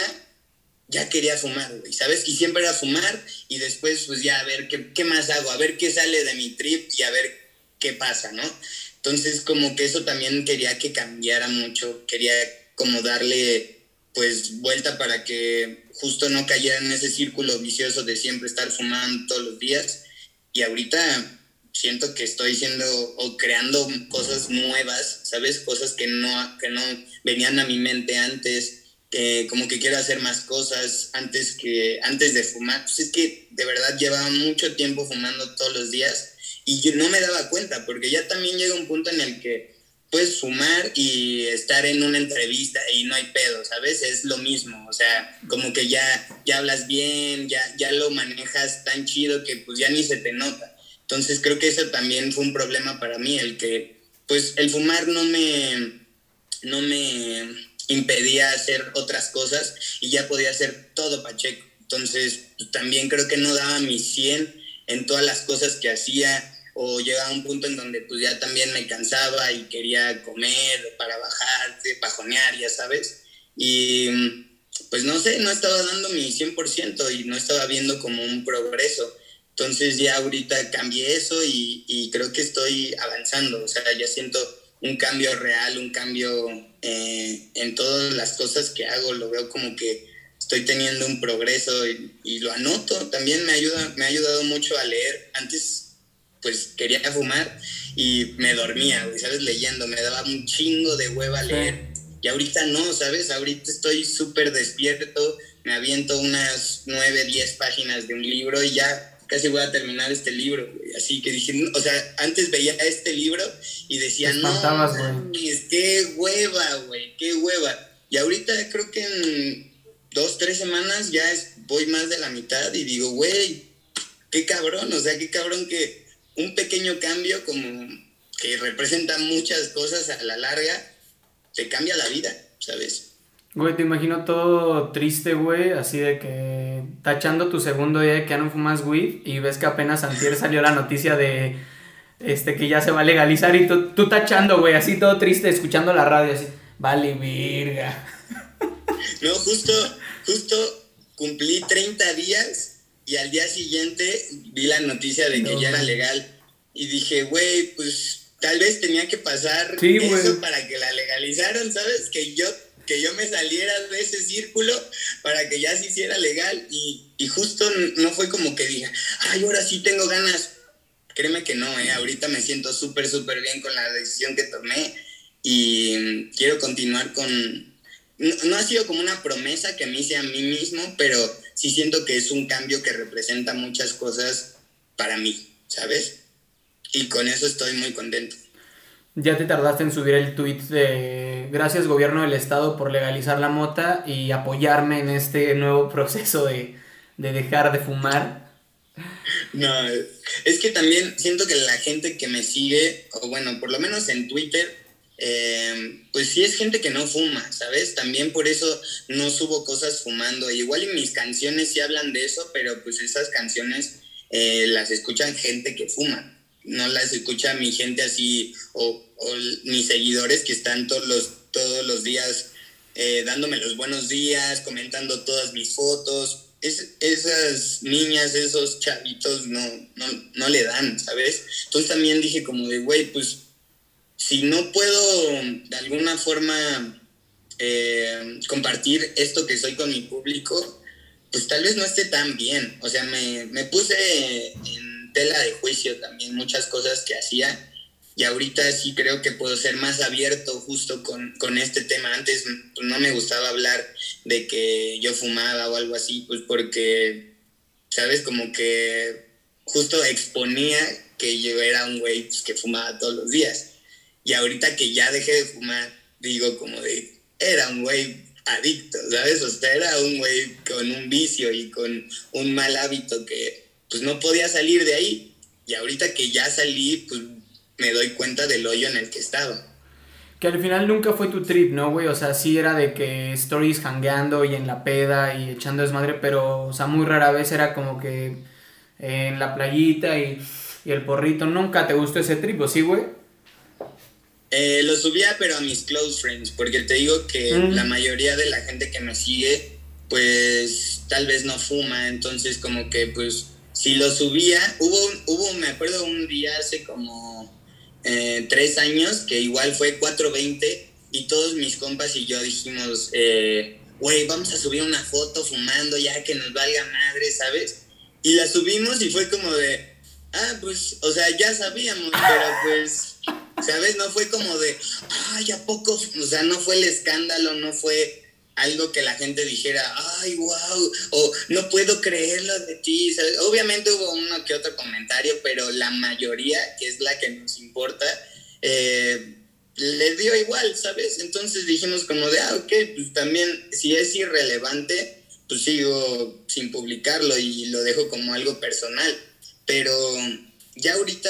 ya quería fumar, güey, ¿sabes? Y siempre era fumar y después pues ya a ver qué, qué más hago, a ver qué sale de mi trip y a ver qué pasa, ¿no? Entonces como que eso también quería que cambiara mucho, quería como darle pues vuelta para que justo no cayera en ese círculo vicioso de siempre estar fumando todos los días. Y ahorita siento que estoy siendo o creando cosas nuevas, ¿sabes? Cosas que no, que no venían a mi mente antes, que como que quiero hacer más cosas antes, que, antes de fumar. Pues es que de verdad llevaba mucho tiempo fumando todos los días y yo no me daba cuenta, porque ya también llega un punto en el que puedes fumar y estar en una entrevista y no hay pedo, ¿sabes? Es lo mismo, o sea, como que ya, ya hablas bien, ya, ya lo manejas tan chido que pues ya ni se te nota. Entonces creo que eso también fue un problema para mí, el que pues el fumar no me, no me impedía hacer otras cosas y ya podía hacer todo Pacheco. Entonces también creo que no daba mi 100 en todas las cosas que hacía o llegaba a un punto en donde pues ya también me cansaba y quería comer para bajar, pajonear, ya sabes. Y pues no sé, no estaba dando mi 100% y no estaba viendo como un progreso. Entonces ya ahorita cambié eso y, y creo que estoy avanzando, o sea, ya siento un cambio real, un cambio eh, en todas las cosas que hago, lo veo como que estoy teniendo un progreso y, y, lo anoto, también me ayuda, me ha ayudado mucho a leer. Antes pues quería fumar y me dormía, güey, ¿sabes? Leyendo, me daba un chingo de hueva leer. Y ahorita no, ¿sabes? Ahorita estoy súper despierto, me aviento unas nueve, diez páginas de un libro y ya casi voy a terminar este libro, güey. Así que dije, o sea, antes veía este libro y decía, no, qué hueva, güey, qué hueva. Y ahorita creo que en dos, tres semanas ya voy más de la mitad y digo, güey, qué cabrón, o sea, qué cabrón que un pequeño cambio como que representa muchas cosas a la larga, te cambia la vida, ¿sabes? Güey, te imagino todo triste, güey, así de que tachando tu segundo día de que ya no fumas weed y ves que apenas antier salió la noticia de este que ya se va a legalizar y tú, tú tachando, güey, así todo triste, escuchando la radio, así, vale, virga. No, justo, justo cumplí 30 días y al día siguiente vi la noticia de que ya era legal y dije, güey, pues tal vez tenía que pasar eso para que la legalizaran, ¿sabes? Que yo que yo me saliera de ese círculo para que ya se hiciera legal y, y justo no fue como que diga, ay, ahora sí tengo ganas. Créeme que no, ¿eh? ahorita me siento súper, súper bien con la decisión que tomé y quiero continuar con... No, no, ha sido como una promesa que me hice a mí mismo, pero sí siento que es un cambio que representa muchas cosas para mí, ¿sabes? Y con eso estoy muy contento. Ya te tardaste en subir el tweet de gracias gobierno del estado por legalizar la mota y apoyarme en este nuevo proceso de, dejar de fumar. No, es que también siento que la gente que me sigue, o bueno, por lo menos en Twitter, eh, pues sí es gente que no fuma, ¿sabes? También por eso no subo cosas fumando. Igual y mis canciones sí hablan de eso, pero pues esas canciones eh, las escuchan gente que fuma no las escucha mi gente así o, mis seguidores que están todos los, todos los días eh, dándome los buenos días, comentando todas mis fotos. Es, esas niñas, esos chavitos no, no, le dan, ¿sabes? Entonces también dije como de, güey, pues si no puedo de alguna forma eh, compartir esto que soy con mi público, pues tal vez no esté tan bien. O sea, me, me puse en tela de juicio también muchas cosas que hacía y ahorita sí creo que puedo ser más abierto justo con, con este tema. Antes pues, no me gustaba hablar de que yo fumaba o algo así, pues porque, ¿sabes? Como que justo exponía que yo era un güey pues, que fumaba todos los días. Y ahorita que ya dejé de fumar, digo como de, era un güey adicto, ¿sabes? O sea, era un güey con un vicio y con un mal hábito que pues no podía salir de ahí. Y ahorita que ya salí, pues me doy cuenta del hoyo en el que estaba. Que al final nunca fue tu trip, ¿no, güey? O sea, sí era de que stories hangueando y en la peda y echando desmadre, pero, o sea, muy rara vez era como que en la playita y, el porrito. ¿Nunca te gustó ese trip, o sí, güey? Eh, lo subía, pero a mis close friends, porque te digo que mm. la mayoría de la gente que me sigue pues tal vez no fuma, entonces como que pues si lo subía, hubo, hubo me acuerdo un día hace como eh, tres años que igual fue 420 y todos mis compas y yo dijimos, eh, güey, vamos a subir una foto fumando ya que nos valga madre, ¿sabes? Y la subimos y fue como de, ah, pues, o sea, ya sabíamos, pero pues, ¿sabes? No fue como de, ay, ¿a poco? O sea, no fue el escándalo, no fue algo que la gente dijera, ay, wow, o no puedo creerlo de ti. Obviamente hubo uno que otro comentario, pero la mayoría, que es la que nos importa, eh, le dio igual, ¿sabes? Entonces dijimos como de, ah, ok, pues también si es irrelevante, pues sigo sin publicarlo y lo dejo como algo personal. Pero ya ahorita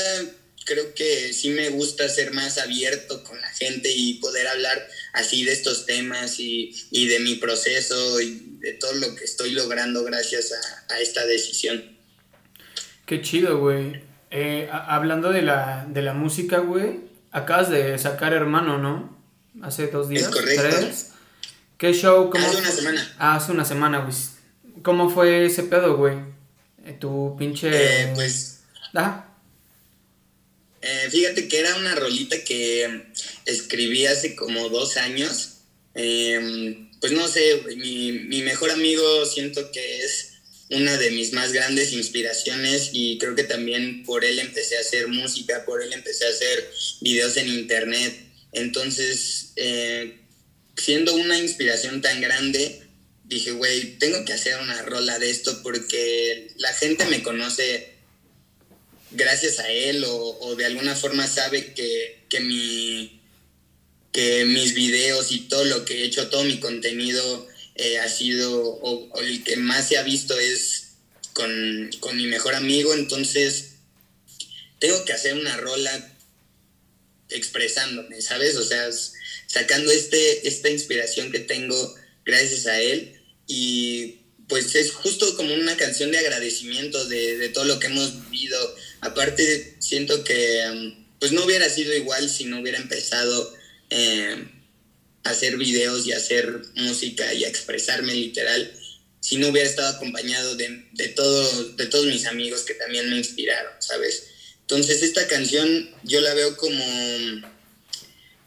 creo que sí me gusta ser más abierto con la gente y poder hablar así de estos temas y, de mi proceso y de todo lo que estoy logrando gracias a, esta decisión. Qué chido, güey. Eh, hablando de la, de la música, güey, acabas de sacar Hermano, ¿no? Hace dos días. Es correcto. ¿Tres? ¿Qué show? Hace una semana. Ah, hace una semana, güey. ¿Cómo fue ese pedo, güey? Eh, tu pinche... Eh, pues... ¿Ah? Eh, fíjate que era una rolita que escribí hace como dos años. Em, pues no sé, mi, mi mejor amigo siento que es una de mis más grandes inspiraciones y creo que también por él empecé a hacer música, por él empecé a hacer videos en internet. Entonces, eh, siendo una inspiración tan grande, dije, güey, tengo que hacer una rola de esto porque la gente me conoce gracias a él o, de alguna forma sabe que, que, mi, que mis videos y todo lo que he hecho, todo mi contenido eh, ha sido, o, el que más se ha visto es con, mi mejor amigo, entonces tengo que hacer una rola expresándome, ¿sabes? O sea, sacando este, esta inspiración que tengo gracias a él y pues es justo como una canción de agradecimiento de, todo lo que hemos vivido. Aparte, siento que um, pues no hubiera sido igual si no hubiera empezado eh, hacer videos y hacer música y expresarme literal si no hubiera estado acompañado de, de, de todos mis amigos que también me inspiraron, ¿sabes? Entonces esta canción yo la veo como,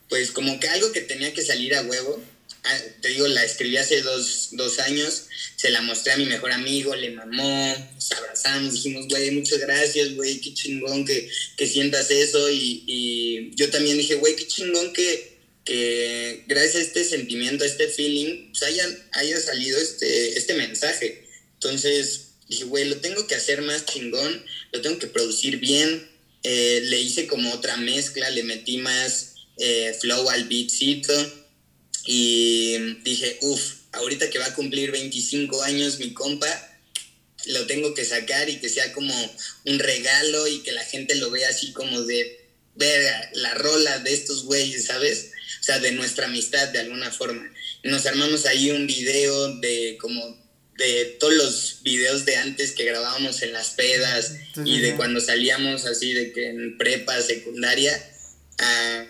pues como que algo que tenía que salir a huevo. Ah, te digo, la escribí hace dos, dos, años, se la mostré a mi mejor amigo, le mamó, nos abrazamos, dijimos, güey, muchas gracias, güey, qué chingón que, que sientas eso. Y, y yo también dije, güey, qué chingón que, que gracias a este sentimiento, a este feeling, pues haya, haya salido este, este mensaje. Entonces dije, güey, lo tengo que hacer más chingón, lo tengo que producir bien. Eh, le hice como otra mezcla, le metí más eh, flow al beatcito y dije, uff, ahorita que va a cumplir 25 años mi compa, lo tengo que sacar y que sea como un regalo y que la gente lo vea así como de ver la rola de estos güeyes, ¿sabes? o sea, de nuestra amistad de alguna forma. Nos armamos ahí un video de como de todos los videos de antes que grabábamos en las pedas y de cuando salíamos así de que en prepa, secundaria, a,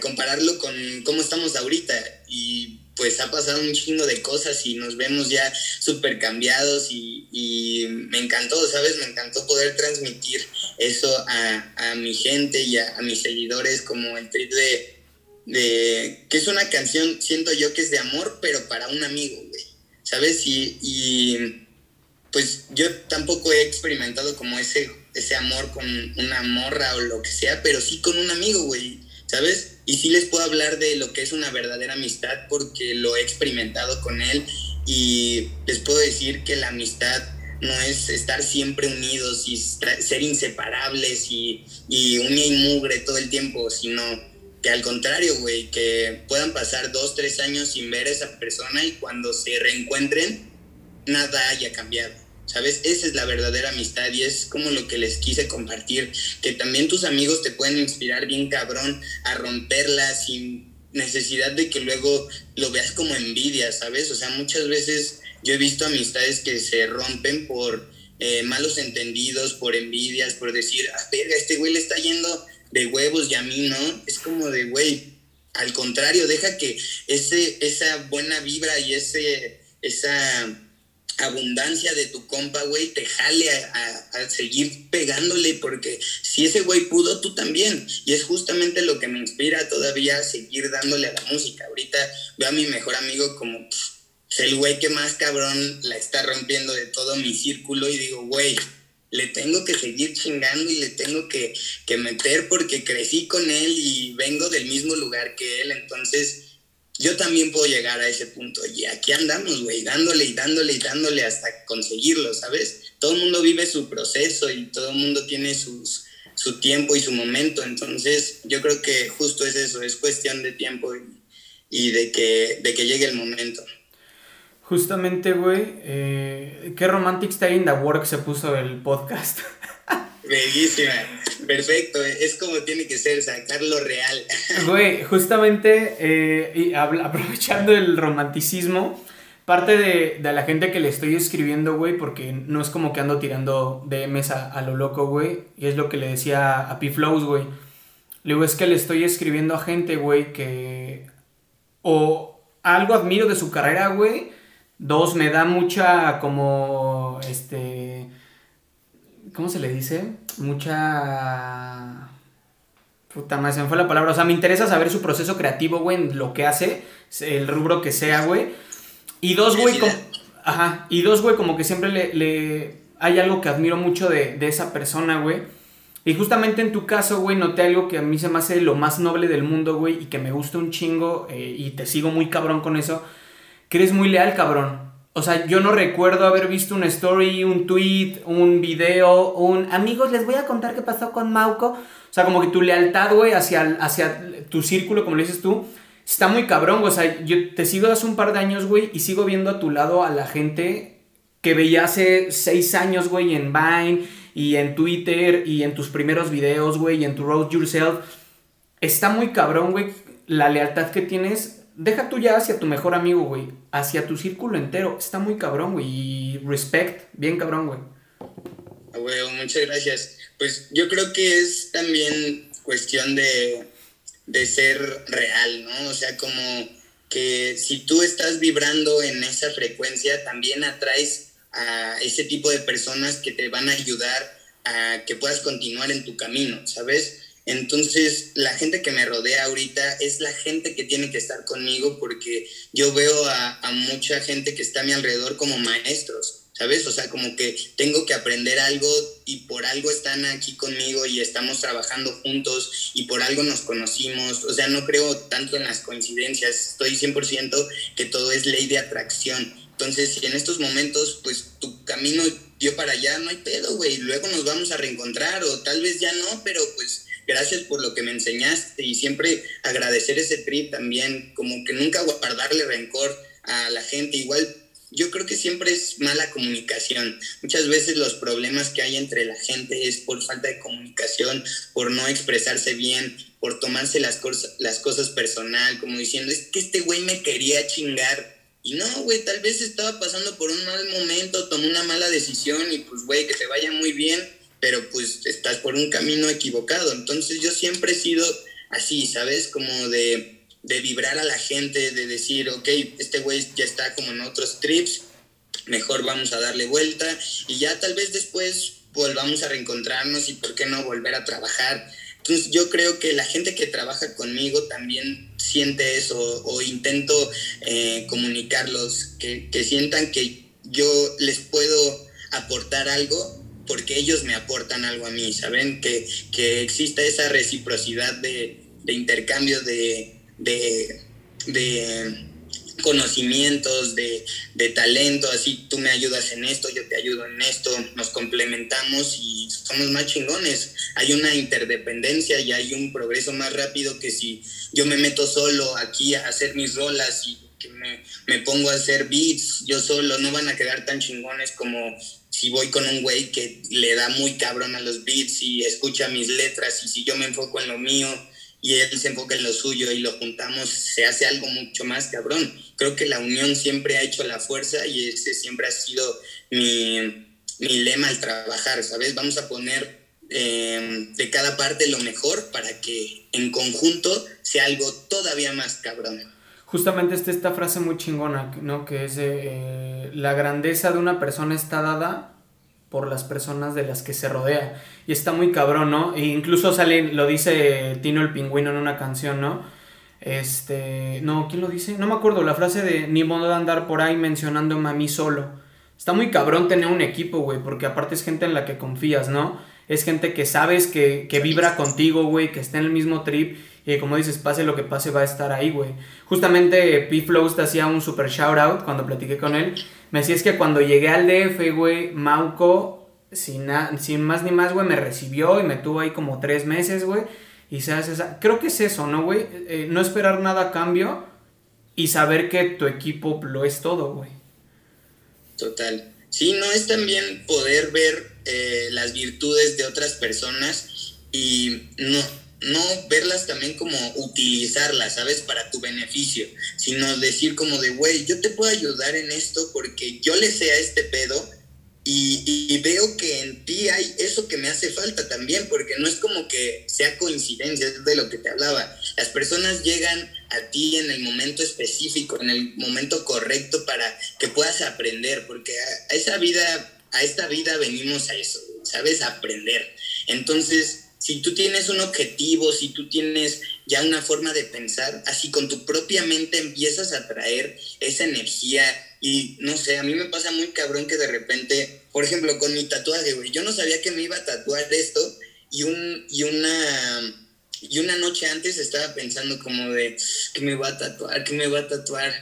compararlo con cómo estamos ahorita. Y pues ha pasado un chingo de cosas y nos vemos ya súper cambiados y, me encantó, ¿sabes? Me encantó poder transmitir eso a, mi gente y a, a mis seguidores como el trip de de que es una canción, siento yo que es de amor, pero para un amigo, güey, ¿sabes? Y, y pues yo tampoco he experimentado como ese, ese amor con una morra o lo que sea, pero sí con un amigo, güey, ¿sabes? Y sí les puedo hablar de lo que es una verdadera amistad porque lo he experimentado con él y les puedo decir que la amistad no es estar siempre unidos y ser inseparables y, y uña y mugre todo el tiempo, sino que al contrario, güey, que puedan pasar dos, tres años sin ver a esa persona y cuando se reencuentren, nada haya cambiado. ¿Sabes? Esa es la verdadera amistad y es como lo que les quise compartir, que también tus amigos te pueden inspirar bien cabrón a romperla sin necesidad de que luego lo veas como envidia, ¿sabes? O sea, muchas veces yo he visto amistades que se rompen por eh, malos entendidos, por envidias, por decir, ah, verga, este güey le está yendo de huevos y a mí no, es como de, güey, al contrario, deja que ese, esa buena vibra y ese, esa abundancia de tu compa, güey, te jale a, seguir pegándole, porque si ese güey pudo, tú también. Y es justamente lo que me inspira todavía a seguir dándole a la música. Ahorita veo a mi mejor amigo como el güey que más cabrón la está rompiendo de todo mi círculo y digo, güey, le tengo que seguir chingando y le tengo que, que meter porque crecí con él y vengo del mismo lugar que él, entonces yo también puedo llegar a ese punto. Y aquí andamos, güey, dándole y dándole y dándole hasta conseguirlo, ¿sabes? Todo el mundo vive su proceso y todo el mundo tiene sus, su tiempo y su momento. Entonces, yo creo que justo es eso, es cuestión de tiempo y, de, que, de que llegue el momento. Justamente, güey, eh, qué romantic stay in the work se puso el podcast. Bellísima, perfecto, es como tiene que ser, sacar lo real. Güey, justamente, eh, y aprovechando el romanticismo, parte de, la gente que le estoy escribiendo, güey, porque no es como que ando tirando DMs a, a lo loco, güey, y es lo que le decía a P-Flows, güey. Le digo, es que le estoy escribiendo a gente, güey, que o algo admiro de su carrera, güey, dos, me da mucha como, este ¿Cómo se le dice? Mucha. Puta madre, se me fue la palabra. O sea, me interesa saber su proceso creativo, güey, en lo que hace, el rubro que sea, güey. Y dos, güey, como. Ajá. Y dos, güey, como que siempre le, Hay algo que admiro mucho de, esa persona, güey. Y justamente en tu caso, güey, noté algo que a mí se me hace lo más noble del mundo, güey, y que me gusta un chingo, eh, y te sigo muy cabrón con eso. Que eres muy leal, cabrón. O sea, yo no recuerdo haber visto una story, un tweet, un video, un... Amigos, les voy a contar qué pasó con Mauco. O sea, como que tu lealtad, güey, hacia, hacia tu círculo, como le dices tú, está muy cabrón. O sea, yo te sigo hace un par de años, güey, y sigo viendo a tu lado a la gente que veía hace seis años, güey, en Vine y en Twitter y en tus primeros videos, güey, y en tu Road Yourself. Está muy cabrón, güey, la lealtad que tienes deja tú ya hacia tu mejor amigo, güey, hacia tu círculo entero. Está muy cabrón, güey. Y respect, bien cabrón, güey. Güey, muchas gracias. Pues yo creo que es también cuestión de, de ser real, ¿no? O sea, como que si tú estás vibrando en esa frecuencia, también atraes a ese tipo de personas que te van a ayudar a que puedas continuar en tu camino, ¿sabes? Entonces, la gente que me rodea ahorita es la gente que tiene que estar conmigo porque yo veo a, mucha gente que está a mi alrededor como maestros, ¿sabes? O sea, como que tengo que aprender algo y por algo están aquí conmigo y estamos trabajando juntos y por algo nos conocimos. O sea, no creo tanto en las coincidencias, estoy 100% que todo es ley de atracción. Entonces, si en estos momentos, pues tu camino dio para allá, no hay pedo, güey. Luego nos vamos a reencontrar o tal vez ya no, pero pues gracias por lo que me enseñaste y siempre agradecer ese trip también, como que nunca guardarle rencor a la gente. Igual yo creo que siempre es mala comunicación. Muchas veces los problemas que hay entre la gente es por falta de comunicación, por no expresarse bien, por tomarse las, cosas, las cosas personal, como diciendo, es que este güey me quería chingar. Y no, güey, tal vez estaba pasando por un mal momento, tomó una mala decisión y pues, güey, que te vaya muy bien pero pues estás por un camino equivocado. Entonces yo siempre he sido así, ¿sabes? Como de, de vibrar a la gente, de decir, ok, este güey ya está como en otros trips, mejor vamos a darle vuelta y ya tal vez después volvamos a reencontrarnos y por qué no volver a trabajar. Entonces yo creo que la gente que trabaja conmigo también siente eso o intento eh, comunicarlos, que, que sientan que yo les puedo aportar algo porque ellos me aportan algo a mí, ¿saben? Que, que exista esa reciprocidad de, intercambio de, de, conocimientos, de, talento, así tú me ayudas en esto, yo te ayudo en esto, nos complementamos y somos más chingones. Hay una interdependencia y hay un progreso más rápido que si yo me meto solo aquí a hacer mis rolas y me pongo a hacer beats yo solo, no van a quedar tan chingones como si voy con un güey que le da muy cabrón a los beats y escucha mis letras y si yo me enfoco en lo mío y él se enfoca en lo suyo y lo juntamos, se hace algo mucho más cabrón. Creo que la unión siempre ha hecho la fuerza y ese siempre ha sido mi, mi lema al trabajar, ¿sabes? Vamos a poner em, de cada parte lo mejor para que en conjunto sea algo todavía más cabrón. Justamente está esta frase muy chingona, ¿no? Que es, eh, la grandeza de una persona está dada por las personas de las que se rodea. Y está muy cabrón, ¿no? E incluso sale, lo dice Tino el pingüino en una canción, ¿no? Este, no, ¿quién lo dice? No me acuerdo, la frase de ni modo de andar por ahí mencionándome a mí solo. Está muy cabrón tener un equipo, güey, porque aparte es gente en la que confías, ¿no? Es gente que sabes que, que vibra contigo, güey, que está en el mismo trip y como dices, pase lo que pase, va a estar ahí, güey. Justamente P. Flows te hacía un super shout out cuando platiqué con él. Me decía es que cuando llegué al DF, güey, Mauco, sin, sin más ni más, güey, me recibió y me tuvo ahí como tres meses, güey. Y se hace esa... Creo que es eso, ¿no, güey? Eh, no esperar nada a cambio y saber que tu equipo lo es todo, güey. Total. Sí, no es también poder ver eh, las virtudes de otras personas y no, no verlas también como utilizarlas, ¿sabes? Para tu beneficio, sino decir como de, güey, yo te puedo ayudar en esto porque yo le sé a este pedo y, veo que en ti hay eso que me hace falta también, porque no es como que sea coincidencia, de lo que te hablaba. Las personas llegan a ti en el momento específico, en el momento correcto para que puedas aprender, porque a esa vida, a esta vida venimos a eso, ¿sabes? A aprender. Entonces, si tú tienes un objetivo, si tú tienes ya una forma de pensar, así con tu propia mente empiezas a traer esa energía y no sé, a mí me pasa muy cabrón que de repente, por ejemplo, con mi tatuaje, güey, yo no sabía que me iba a tatuar esto y, un, y una... Y una noche antes estaba pensando como de, que me va a tatuar? que me va a tatuar?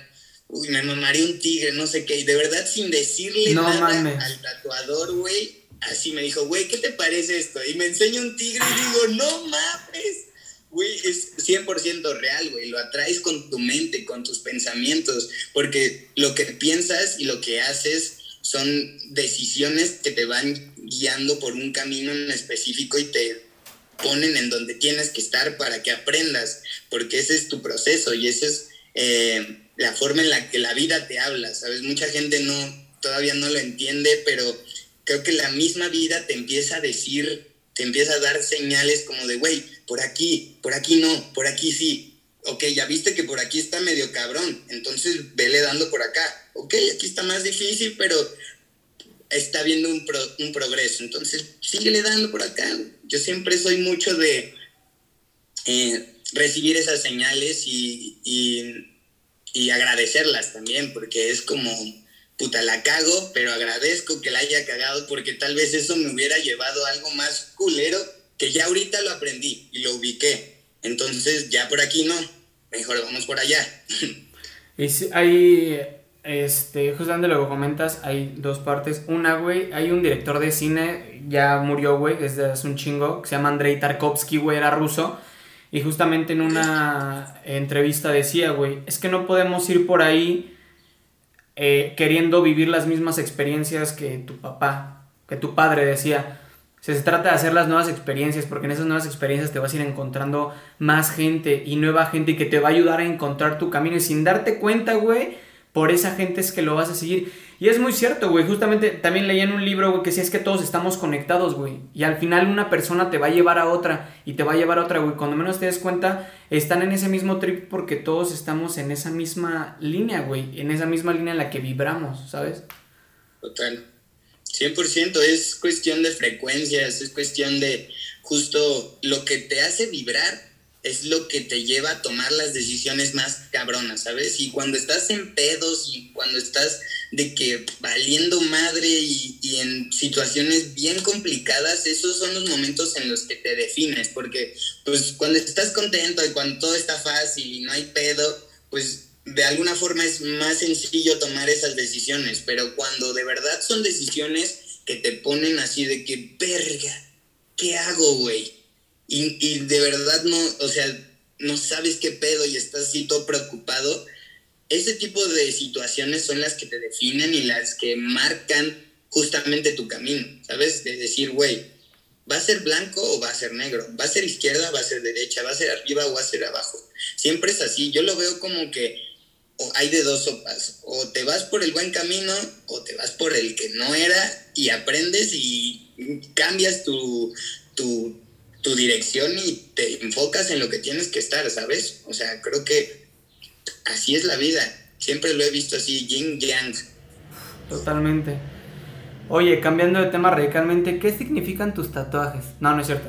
Uy, me mamaré un tigre, no sé qué. Y de verdad, sin decirle nada al tatuador, güey, así me dijo, güey, ¿qué te parece esto? Y me enseña un tigre y digo, no mames. Güey, es 100% real, güey. Lo atraes con tu mente, con tus pensamientos, porque lo que piensas y lo que haces son decisiones que te van guiando por un camino en específico y te ponen en donde tienes que estar para que aprendas, porque ese es tu proceso y esa es eh, la forma en la que la vida te habla, ¿sabes? Mucha gente no, todavía no lo entiende, pero creo que la misma vida te empieza a decir, te empieza a dar señales como de, güey, por aquí, por aquí no, por aquí sí. Ok, ya viste que por aquí está medio cabrón, entonces vele dando por acá. Ok, aquí está más difícil, pero está viendo un, progreso, entonces síguele dando por acá. Yo siempre soy mucho de eh, recibir esas señales y, y agradecerlas también, porque es como puta, la cago, pero agradezco que la haya cagado porque tal vez eso me hubiera llevado a algo más culero que ya ahorita lo aprendí y lo ubiqué. Entonces, ya por aquí no, mejor vamos por allá. Y si hay, este, justamente lo que comentas, hay dos partes. Una, güey, hay un director de cine, ya murió, güey, desde hace un chingo, que se llama Andrei Tarkovsky, güey, era ruso. Y justamente en una entrevista decía, güey, es que no podemos ir por ahí eh, queriendo vivir las mismas experiencias que tu papá, que tu padre decía. Se trata de hacer las nuevas experiencias, porque en esas nuevas experiencias te vas a ir encontrando más gente y nueva gente que te va a ayudar a encontrar tu camino. Y sin darte cuenta, güey, por esa gente es que lo vas a seguir. Y es muy cierto, güey. Justamente también leí en un libro, güey, que si es que todos estamos conectados, güey. Y al final una persona te va a llevar a otra y te va a llevar a otra, güey. Cuando menos te des cuenta, están en ese mismo trip porque todos estamos en esa misma línea, güey. En esa misma línea en la que vibramos, ¿sabes? Total. 100% es cuestión de frecuencias, es cuestión de justo lo que te hace vibrar es lo que te lleva a tomar las decisiones más cabronas, ¿sabes? Y cuando estás en pedos y cuando estás de que valiendo madre y, en situaciones bien complicadas, esos son los momentos en los que te defines, porque pues cuando estás contento y cuando todo está fácil y no hay pedo, pues de alguna forma es más sencillo tomar esas decisiones, pero cuando de verdad son decisiones que te ponen así de que, verga, ¿qué hago, güey? Y, y de verdad no, o sea, no sabes qué pedo y estás así todo preocupado, ese tipo de situaciones son las que te definen y las que marcan justamente tu camino, ¿sabes? De decir, güey, ¿va a ser blanco o va a ser negro? ¿Va a ser izquierda o va a ser derecha? ¿Va a ser arriba o va a ser abajo? Siempre es así. Yo lo veo como que hay de dos sopas. O te vas por el buen camino o te vas por el que no era y aprendes y cambias tu, tu, tu dirección y te enfocas en lo que tienes que estar, ¿sabes? O sea, creo que así es la vida. Siempre lo he visto así, yin yang. Totalmente. Oye, cambiando de tema radicalmente, ¿qué significan tus tatuajes? No, no es cierto.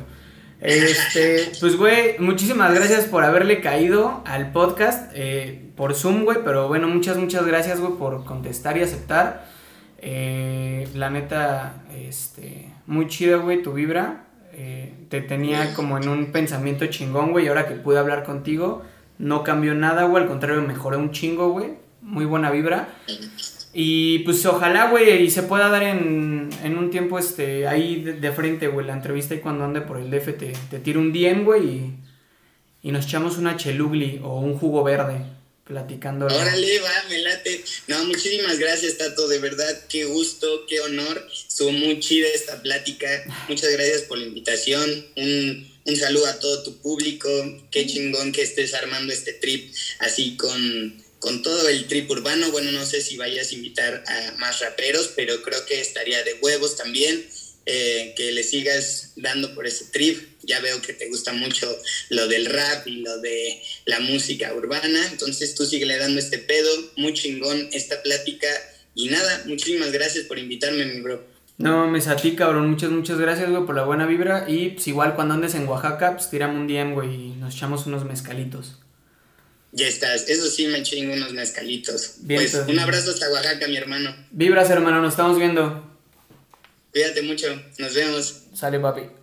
Este, pues, güey, muchísimas gracias por haberle caído al podcast eh, por Zoom, güey. Pero bueno, muchas, muchas gracias, güey, por contestar y aceptar. Eh, la neta, este, muy chida, güey, tu vibra. Eh, te tenía como en un pensamiento chingón, güey. Y ahora que pude hablar contigo, no cambió nada, güey. Al contrario, mejoré un chingo, güey. Muy buena vibra. Y pues ojalá, güey, y se pueda dar en, un tiempo este ahí de, frente, güey, la entrevista y cuando ande por el DF te, te tiro un DM, güey, y, nos echamos una chelugli o un jugo verde platicando. Órale, va, me late. No, muchísimas gracias, Tato, de verdad, qué gusto, qué honor. Estuvo muy chida esta plática. Muchas gracias por la invitación. Un, un saludo a todo tu público. Qué chingón que estés armando este trip así con con todo el trip urbano. Bueno, no sé si vayas a invitar a más raperos, pero creo que estaría de huevos también. Eh, que le sigas dando por ese trip. Ya veo que te gusta mucho lo del rap y lo de la música urbana. Entonces tú sigue dando este pedo. Muy chingón esta plática. Y nada, muchísimas gracias por invitarme, mi bro. No, me a ti, cabrón. Muchas, muchas gracias, güey, por la buena vibra. Y pues igual cuando andes en Oaxaca, pues tirame un DM, güey, y nos echamos unos mezcalitos. Ya estás, eso sí me chingo unos mezcalitos. pues un abrazo hasta Oaxaca, mi hermano. Vibras, hermano, nos estamos viendo. Cuídate mucho, nos vemos. Sale, papi.